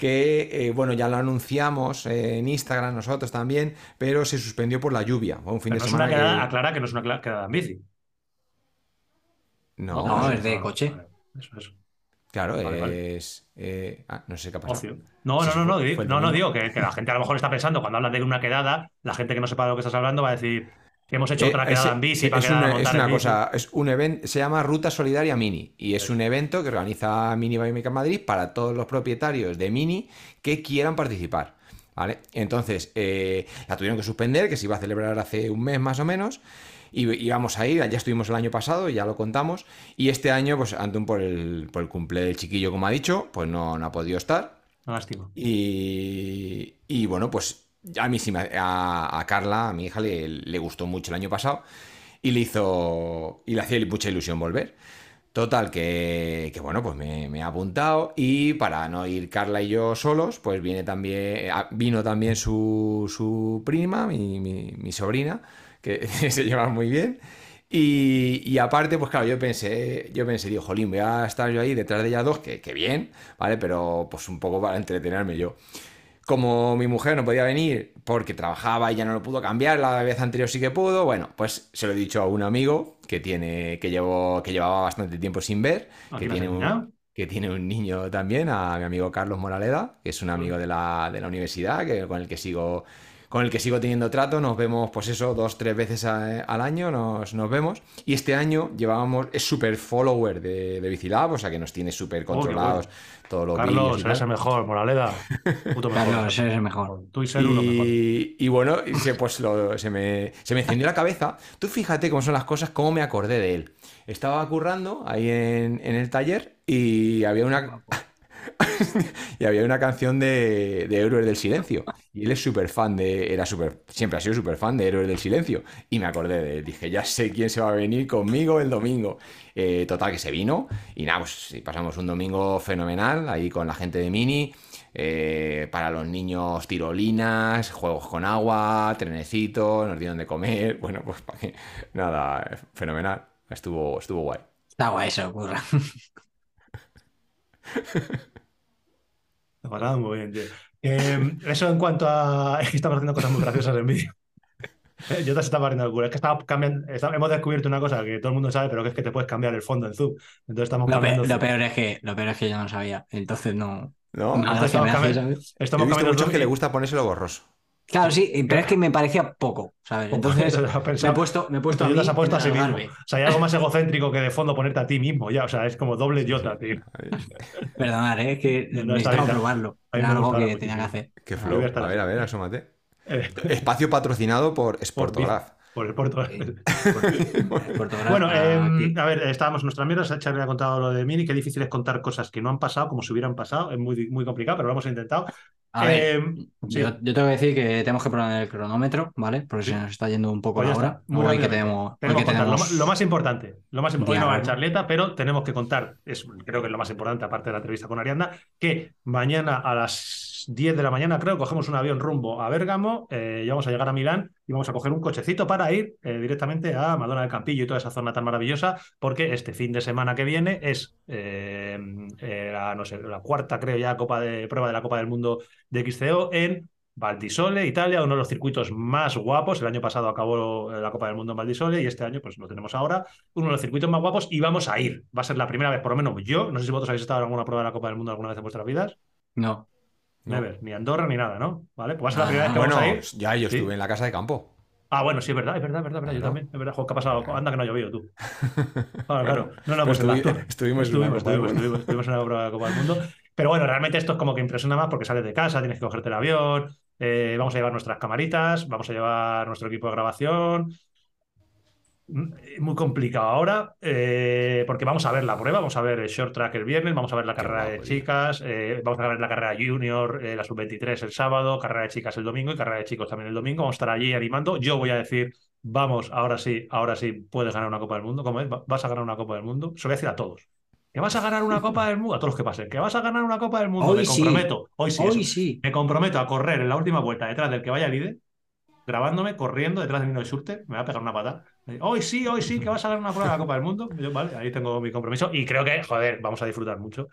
Que eh, bueno, ya lo anunciamos eh, en Instagram nosotros también, pero se suspendió por la lluvia. Fue un fin Pero de no es una semana quedada, que- aclara que no es una quedada en bici. No, es de coche. vale, Eso, eso. claro, Vale, vale. es. eh, ah, no sé qué ha pasado. Ocio. No, no, no, no, fue- di- fue el no, no, digo que, que la gente a lo mejor está pensando cuando hablas de una quedada, la gente que no sepa de lo que estás hablando va a decir hemos hecho Eh, otra ese- quedada en bici es una, es una cosa, es un evento, se llama Ruta Solidaria Mini y es un evento que organiza Mini by Mecca Madrid para todos los propietarios de Mini que quieran participar. ¿Vale? Entonces, eh, la tuvieron que suspender, que se iba a celebrar hace un mes más o menos, y íbamos a ir, ya estuvimos el año pasado, ya lo contamos, y este año, pues Antun por el, por el cumple del chiquillo, como ha dicho, pues no, no ha podido estar, lástima. y, y bueno, pues a mí sí, a, a Carla, a mi hija, le, le gustó mucho el año pasado y le hizo, y le hacía mucha ilusión volver. Total, que, que bueno, pues me, me he apuntado y para no ir Carla y yo solos, pues viene también, ah, vino también su, su prima, mi, mi- sobrina, que se llevan muy bien. Y, y aparte, pues claro, yo pensé, yo pensé, digo, jolín, voy a estar yo ahí detrás de ellas dos, que, que bien, ¿vale? Pero pues un poco para entretenerme yo. Como mi mujer no podía venir porque trabajaba y ya no lo pudo cambiar, la vez anterior sí que pudo, bueno, pues se lo he dicho a un amigo que tiene, que llevó, que llevaba bastante tiempo sin ver, ¿A que tiene un, que tiene un niño también, a mi amigo Carlos Moraleda, que es un amigo de la, de la universidad, que, con el que sigo con el que sigo teniendo trato, nos vemos pues eso dos, tres veces a- al año, nos, nos vemos, y este año llevábamos, es súper follower de, de Bicilab, o sea que nos tiene súper controlados. todos los vídeos Carlos, eres el mejor, Moraleda. Puto mejor. Carlos, eres el mejor. Tú y lo mejor. Y, bueno, se, pues lo- se, me, se me encendió la cabeza. Tú fíjate cómo son las cosas, cómo me acordé de él. Estaba currando ahí en, en el taller y había una, y había una canción de, de Héroes del Silencio. Y él es súper fan de. Era súper. Siempre ha sido súper fan de Héroes del Silencio. Y me acordé de él. Dije, ya sé quién se va a venir conmigo el domingo. Eh, total, que se vino. Y nada, pues pasamos un domingo fenomenal ahí con la gente de Mini. Eh, para los niños, tirolinas, juegos con agua, trenecitos, nos dieron de comer. Bueno, pues para. Nada, fenomenal. Estuvo, estuvo guay. Está guay eso, curra. Me ha pasado muy bien, tío. Eh, eso en cuanto a. Es que estamos haciendo cosas muy graciosas en vídeo. Yo te estaba riendo el culo. Es que estaba cambiando, está- hemos descubierto una cosa que todo el mundo sabe, pero que es que te puedes cambiar el fondo en Zoom. Entonces estamos Lo, pe- cambiando. lo peor es que, lo peor es que yo no sabía. Entonces no. ¿No? Nada estamos. He estamos visto cambiando el muchos que le gusta ponérselo borroso. Claro, sí, pero es que me parecía poco, ¿sabes? Entonces me he puesto, me he puesto a mí te has puesto a sí mismo. O sea, hay algo más egocéntrico que de fondo ponerte a ti mismo ya. O sea, es como doble yota, tío. Perdonad, ¿eh? es que No, está necesitaba probarlo. Era algo que tenía que hacer. Qué flow. a ver, a ver, asómate. Eh, Espacio patrocinado por Sportograph. por el Bueno, eh, aquí. a ver, estábamos en nuestras mierdas. Charlie ha contado lo de Mini. Qué difícil es contar cosas que no han pasado como si hubieran pasado. Es muy, muy complicado, pero lo hemos intentado. A ver, sí. yo, yo tengo que decir que tenemos que poner el cronómetro, ¿vale? Porque se nos está yendo un poco Pues la hora. Muy Hoy que tenemos, hoy que lo, tenemos lo más importante. Lo más importante. Hoy no va a haber Diablo. charleta, pero tenemos que contar, es, creo que es lo más importante, aparte de la entrevista con Arianda, que mañana a las 10 de la mañana, creo, cogemos un avión rumbo a Bérgamo eh, y vamos a llegar a Milán y vamos a coger un cochecito para ir eh, directamente a Madonna del Campillo y toda esa zona tan maravillosa, porque este fin de semana que viene es eh, eh, la, no sé, la cuarta, creo ya, Copa de prueba de la Copa del Mundo de XCO en Valdisole, Italia, uno de los circuitos más guapos. El año pasado acabó la Copa del Mundo en Valdisole y este año pues lo tenemos ahora. Uno de los circuitos más guapos y vamos a ir. Va a ser la primera vez, por lo menos yo. No sé si vosotros habéis estado en alguna prueba de la Copa del Mundo alguna vez en vuestras vidas. No. No. Never, ni Andorra ni nada, ¿no? ¿Vale? Pues va a ser la Ah, primera vez que Bueno, vamos a ir. ya yo Sí. estuve en la casa de campo. Ah, bueno, sí, es verdad, es verdad, es verdad, yo también. Es verdad, jo, ¿qué ha pasado? Anda que no ha llovido tú. Claro, claro. No, no, Pero pues estuvi- estuvimos en una estuvimos, en prueba de la Copa del Mundo. Pero bueno, realmente esto es como que impresiona más porque sales de casa, tienes que cogerte el avión, eh, vamos a llevar nuestras camaritas, vamos a llevar nuestro equipo de grabación. Mm, Muy complicado ahora, eh, porque vamos a ver la prueba, vamos a ver el short track el viernes, vamos a ver la carrera de guapo, chicas, eh, vamos a ver la carrera junior, eh, la sub-23 el sábado, carrera de chicas el domingo y carrera de chicos también el domingo. Vamos a estar allí animando. Yo voy a decir, vamos, ahora sí, ahora sí puedes ganar una Copa del Mundo. ¿Cómo es? Va- Vas a ganar una Copa del Mundo. Se lo voy a decir a todos. Que vas a ganar una Copa del Mundo, a todos los que pasen, que vas a ganar una Copa del Mundo. Hoy Me sí. comprometo, hoy sí, Hoy sí. Me comprometo a correr en la última vuelta detrás del que vaya líder, grabándome, corriendo detrás de Nino de Schurter, me va a pegar una patada. Hoy sí, hoy sí, que vas a ganar una prueba de la Copa del Mundo. Yo, vale, ahí tengo mi compromiso y creo que, joder, vamos a disfrutar mucho.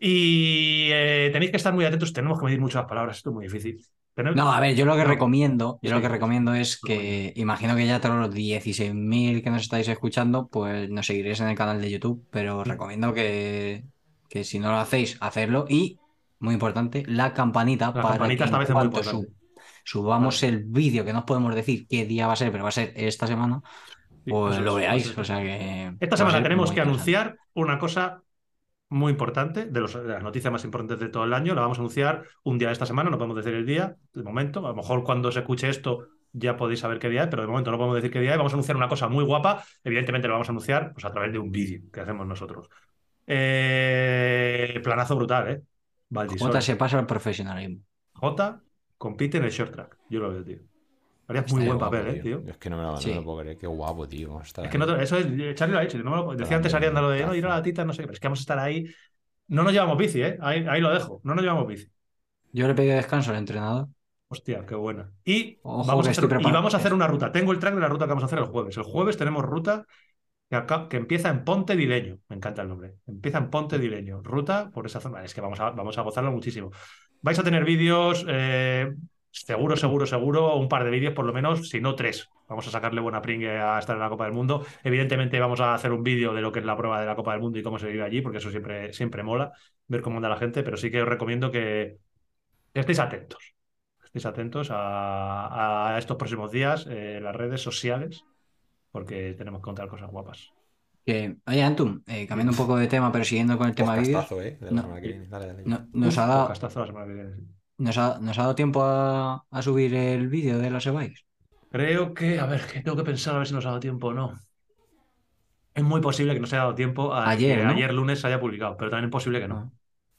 Y eh, tenéis que estar muy atentos, tenemos que medir mucho las palabras, esto es muy difícil. No, a ver, yo lo que recomiendo, yo lo que recomiendo es que, imagino que ya todos los 16.000 que nos estáis escuchando, pues nos seguiréis en el canal de YouTube, pero os recomiendo que, que si no lo hacéis, hacerlo y, muy importante, la campanita La para campanita que esta en vez cuanto importante. sub- subamos el vídeo, que no os podemos decir qué día va a ser, pero va a ser esta semana, pues lo veáis. O sea que Esta semana tenemos que anunciar una cosa muy importante, de, los- de las noticias más importantes de todo el año. La vamos a anunciar un día de esta semana, no podemos decir el día, de momento. A lo mejor cuando se escuche esto ya podéis saber qué día es, pero de momento no podemos decir qué día es. Vamos a anunciar una cosa muy guapa. Evidentemente lo vamos a anunciar pues, a través de un vídeo que hacemos nosotros. Eh, planazo brutal, ¿eh? Valdisol. Jota se pasa al profesionalismo. J compite en el short track. Yo lo veo, tío. Harías muy buen Guapo, papel, ¿eh, tío? Es que no me lo, no Sí. me lo puedo creer. Qué guapo, tío. Es que no te- eso es, Charlie lo ha no me lo- decía antes Arianda lo de no, ir a la tita, no sé qué, pero es que vamos a estar ahí. No nos llevamos bici, ¿eh? Ahí, ahí lo dejo, no nos llevamos bici. Yo le pedí descanso al entrenador. Hostia, qué buena. Y Ojo, vamos, a hacer, estoy y preparado. vamos a hacer una ruta. Tengo el track de la ruta que vamos a hacer el jueves. El jueves tenemos ruta que, acá- que empieza en Ponte Dileño. Me encanta el nombre. Empieza en Ponte Dileño. Ruta por esa zona. Es que vamos a, vamos a gozarlo muchísimo. Vais a tener vídeos, eh, seguro, seguro, seguro, un par de vídeos por lo menos, si no tres. vamos a sacarle buena pringue a estar en la Copa del Mundo. Evidentemente vamos a hacer un vídeo de lo que es la prueba de la Copa del Mundo y cómo se vive allí, porque eso siempre, siempre mola, ver cómo anda la gente, pero sí que os recomiendo que estéis atentos. Estéis atentos a, a estos próximos días, eh, las redes sociales, porque tenemos que contar cosas guapas. Que, oye, Antum, eh, cambiando un poco de tema, pero siguiendo con el tema de vídeos, ¿eh? No- nos, ha dado, Nos, ha, nos ha dado tiempo a, a subir el vídeo de las Ebais. Creo que, a ver, que tengo que pensar a ver si nos ha dado tiempo o no. Es muy posible que no se haya dado tiempo a Ayer, que ¿no? ayer lunes se haya publicado, pero también es posible que no.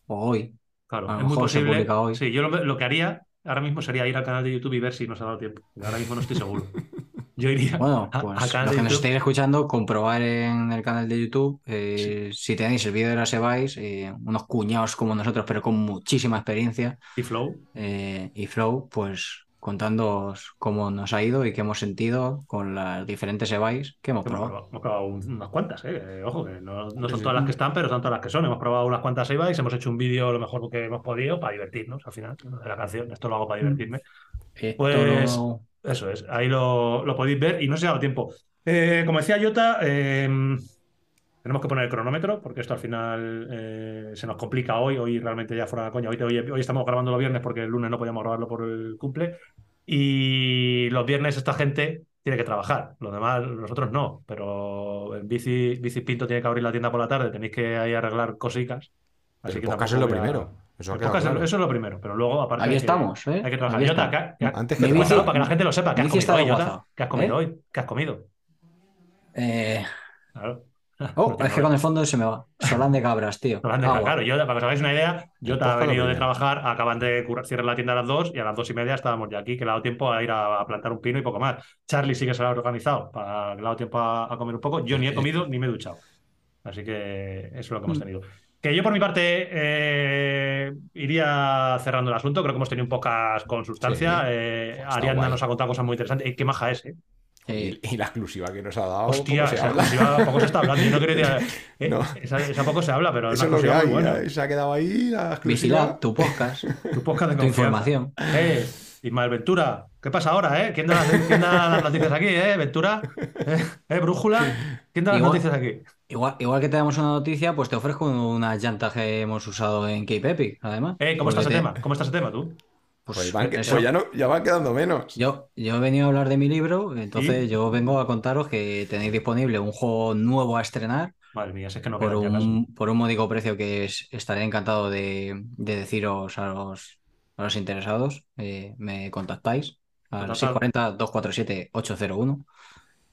O hoy. Claro, A lo es muy mejor posible. hoy. Sí, yo lo, lo que haría ahora mismo sería ir al canal de YouTube y ver si nos ha dado tiempo. Ahora mismo no estoy seguro. Yo iría Bueno, a- pues al canal los de que nos estéis escuchando, comprobar en el canal de YouTube eh, si tenéis el vídeo de las Ebais, eh, unos cuñados como nosotros, pero con muchísima experiencia y Flow. eh, y Flow, pues contándoos cómo nos ha ido y qué hemos sentido con las diferentes Ebais que hemos Hemos probado. probado, hemos probado un- unas cuantas, Ojo, que no, no son todas las que están, pero son todas las que son. Hemos probado unas cuantas Ebais, hemos hecho un vídeo lo mejor que hemos podido para divertirnos al final de la canción. Esto lo hago para divertirme. Esto Pues- Eso es, ahí lo, lo podéis ver y no se ha dado tiempo. Eh, como decía Jota, eh, tenemos que poner el cronómetro porque esto al final eh, se nos complica hoy. Hoy realmente ya fuera de coña. Hoy, hoy, hoy estamos grabando los viernes porque el lunes no podíamos grabarlo por el cumple. Y los viernes esta gente tiene que trabajar. Los demás, nosotros no. Pero en Bici, Bici Pinto tiene que abrir la tienda por la tarde. Tenéis que ahí arreglar cositas. El que podcast es lo primero. Eso ha El quedado podcast es- claro. Eso es lo primero. Pero luego, aparte. Aquí hay que- estamos, ¿eh? Hay que trabajar. Aquí Jota, está. ¿qué- qué- Antes Mi que bici- para que la gente lo sepa. ¿Qué has comido hoy, Jota? WhatsApp, ¿Qué has comido ¿eh? hoy? ¿Qué has comido? Eh, Claro. Oh, es que con el fondo se me va. Solán de cabras, tío. Hablando de- Agua. claro, yo, para que os hagáis una idea, yo te he venido de trabajar, acaban de curar, cierran la tienda a las 2 y a las 2 y media estábamos ya aquí, que le ha dado tiempo a ir a, a plantar un pino y poco más. Charlie sí que se lo ha organizado para que le ha dado tiempo a, a comer un poco. Yo ni he comido ni me he duchado. Así que eso es lo que hemos Mm. tenido. Que yo por mi parte eh, iría cerrando el asunto, creo que hemos tenido un podcast con sustancia. Sí. Eh, Está Ariadna guay. nos ha contado cosas muy interesantes. Eh, qué maja es, ¿eh? Eh, Y, y la exclusiva que nos ha dado. Hostia, se esa habla. exclusiva poco se está hablando. y no quiero decir, eh, No. esa, esa poco se habla, pero es Eso es una lo que exclusiva hay. muy buena. Se ha quedado ahí la exclusiva. Vigilad tu podcast, Tu podcast de tu información. Eh, Ismael Ventura, ¿qué pasa ahora, eh? ¿Quién da, las- quién da las noticias aquí, eh? ¿Ventura? ¿Eh? ¿Eh, Brújula? ¿Quién da las Igual- noticias aquí? Igual, igual que te damos una noticia, pues te ofrezco unas llantas que hemos usado en Cape Epic, además. Eh, ¿cómo está Porque ese te- tema? ¿Cómo está ese tema, tú? Pues, Pues, van pues ya, no, ya van quedando menos. Yo, yo he venido a hablar de mi libro, entonces ¿Y? yo vengo a contaros que tenéis disponible un juego nuevo a estrenar Madre mía, si es que no por un, por un módico precio que es- estaré encantado de, de deciros a los, a los interesados. Eh, me contactáis al Contactad. 640-247-801.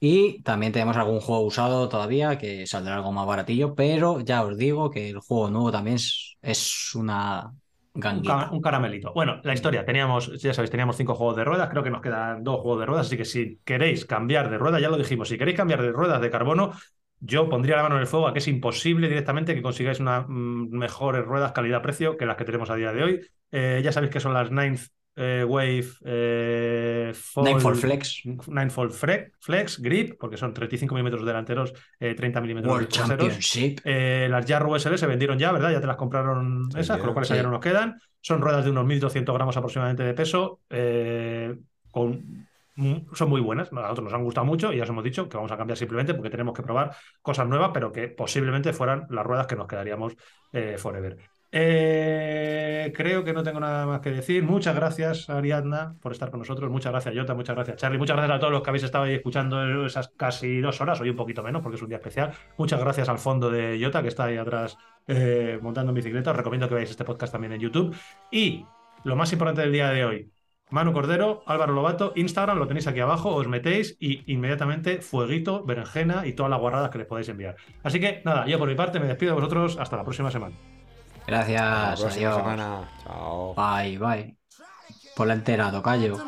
Y también tenemos algún juego usado todavía que saldrá algo más baratillo, pero ya os digo que el juego nuevo también es, es una Un, ganguita. un caramelito. Bueno, la historia. Teníamos, ya sabéis, teníamos cinco juegos de ruedas. Creo que nos quedan dos juegos de ruedas. Así que si queréis cambiar de rueda, ya lo dijimos, si queréis cambiar de ruedas de carbono, yo pondría la mano en el fuego a que es imposible directamente que consigáis unas mm, mejores ruedas calidad-precio que las que tenemos a día de hoy. Eh, ya sabéis que son las Ninth eh, Wave eh, Fold- Nightfall Flex, Ninefold Flex, Flex Grip, porque son 35 milímetros delanteros, eh, 30 milímetros World. Championship. Eh, las Jar USL se vendieron ya, ¿verdad? Ya te las compraron esas, con lo cual sí. ya no nos quedan. Son ruedas de unos 1.200 gramos aproximadamente de peso. eh, con, son muy buenas, a nosotros nos han gustado mucho y ya os hemos dicho que vamos a cambiar simplemente porque tenemos que probar cosas nuevas, pero que posiblemente fueran las ruedas que nos quedaríamos eh, forever. Eh, creo que no tengo nada más que decir. Muchas gracias, Ariadna, por estar con nosotros. Muchas gracias, Jota. Muchas gracias, Charlie. Muchas gracias a todos los que habéis estado ahí escuchando esas casi dos horas, hoy un poquito menos porque es un día especial. Muchas gracias al fondo de Jota, que está ahí atrás eh, montando en bicicleta. Os recomiendo que veáis este podcast también en YouTube. Y lo más importante del día de hoy, Manu Cordero, Álvaro Lobato, Instagram, lo tenéis aquí abajo, os metéis y inmediatamente fueguito, berenjena y todas las guarradas que les podéis enviar. Así que nada, yo por mi parte me despido de vosotros hasta la próxima semana. Gracias, adiós. semana. Chao. Bye, bye. Por la entera, tocayo.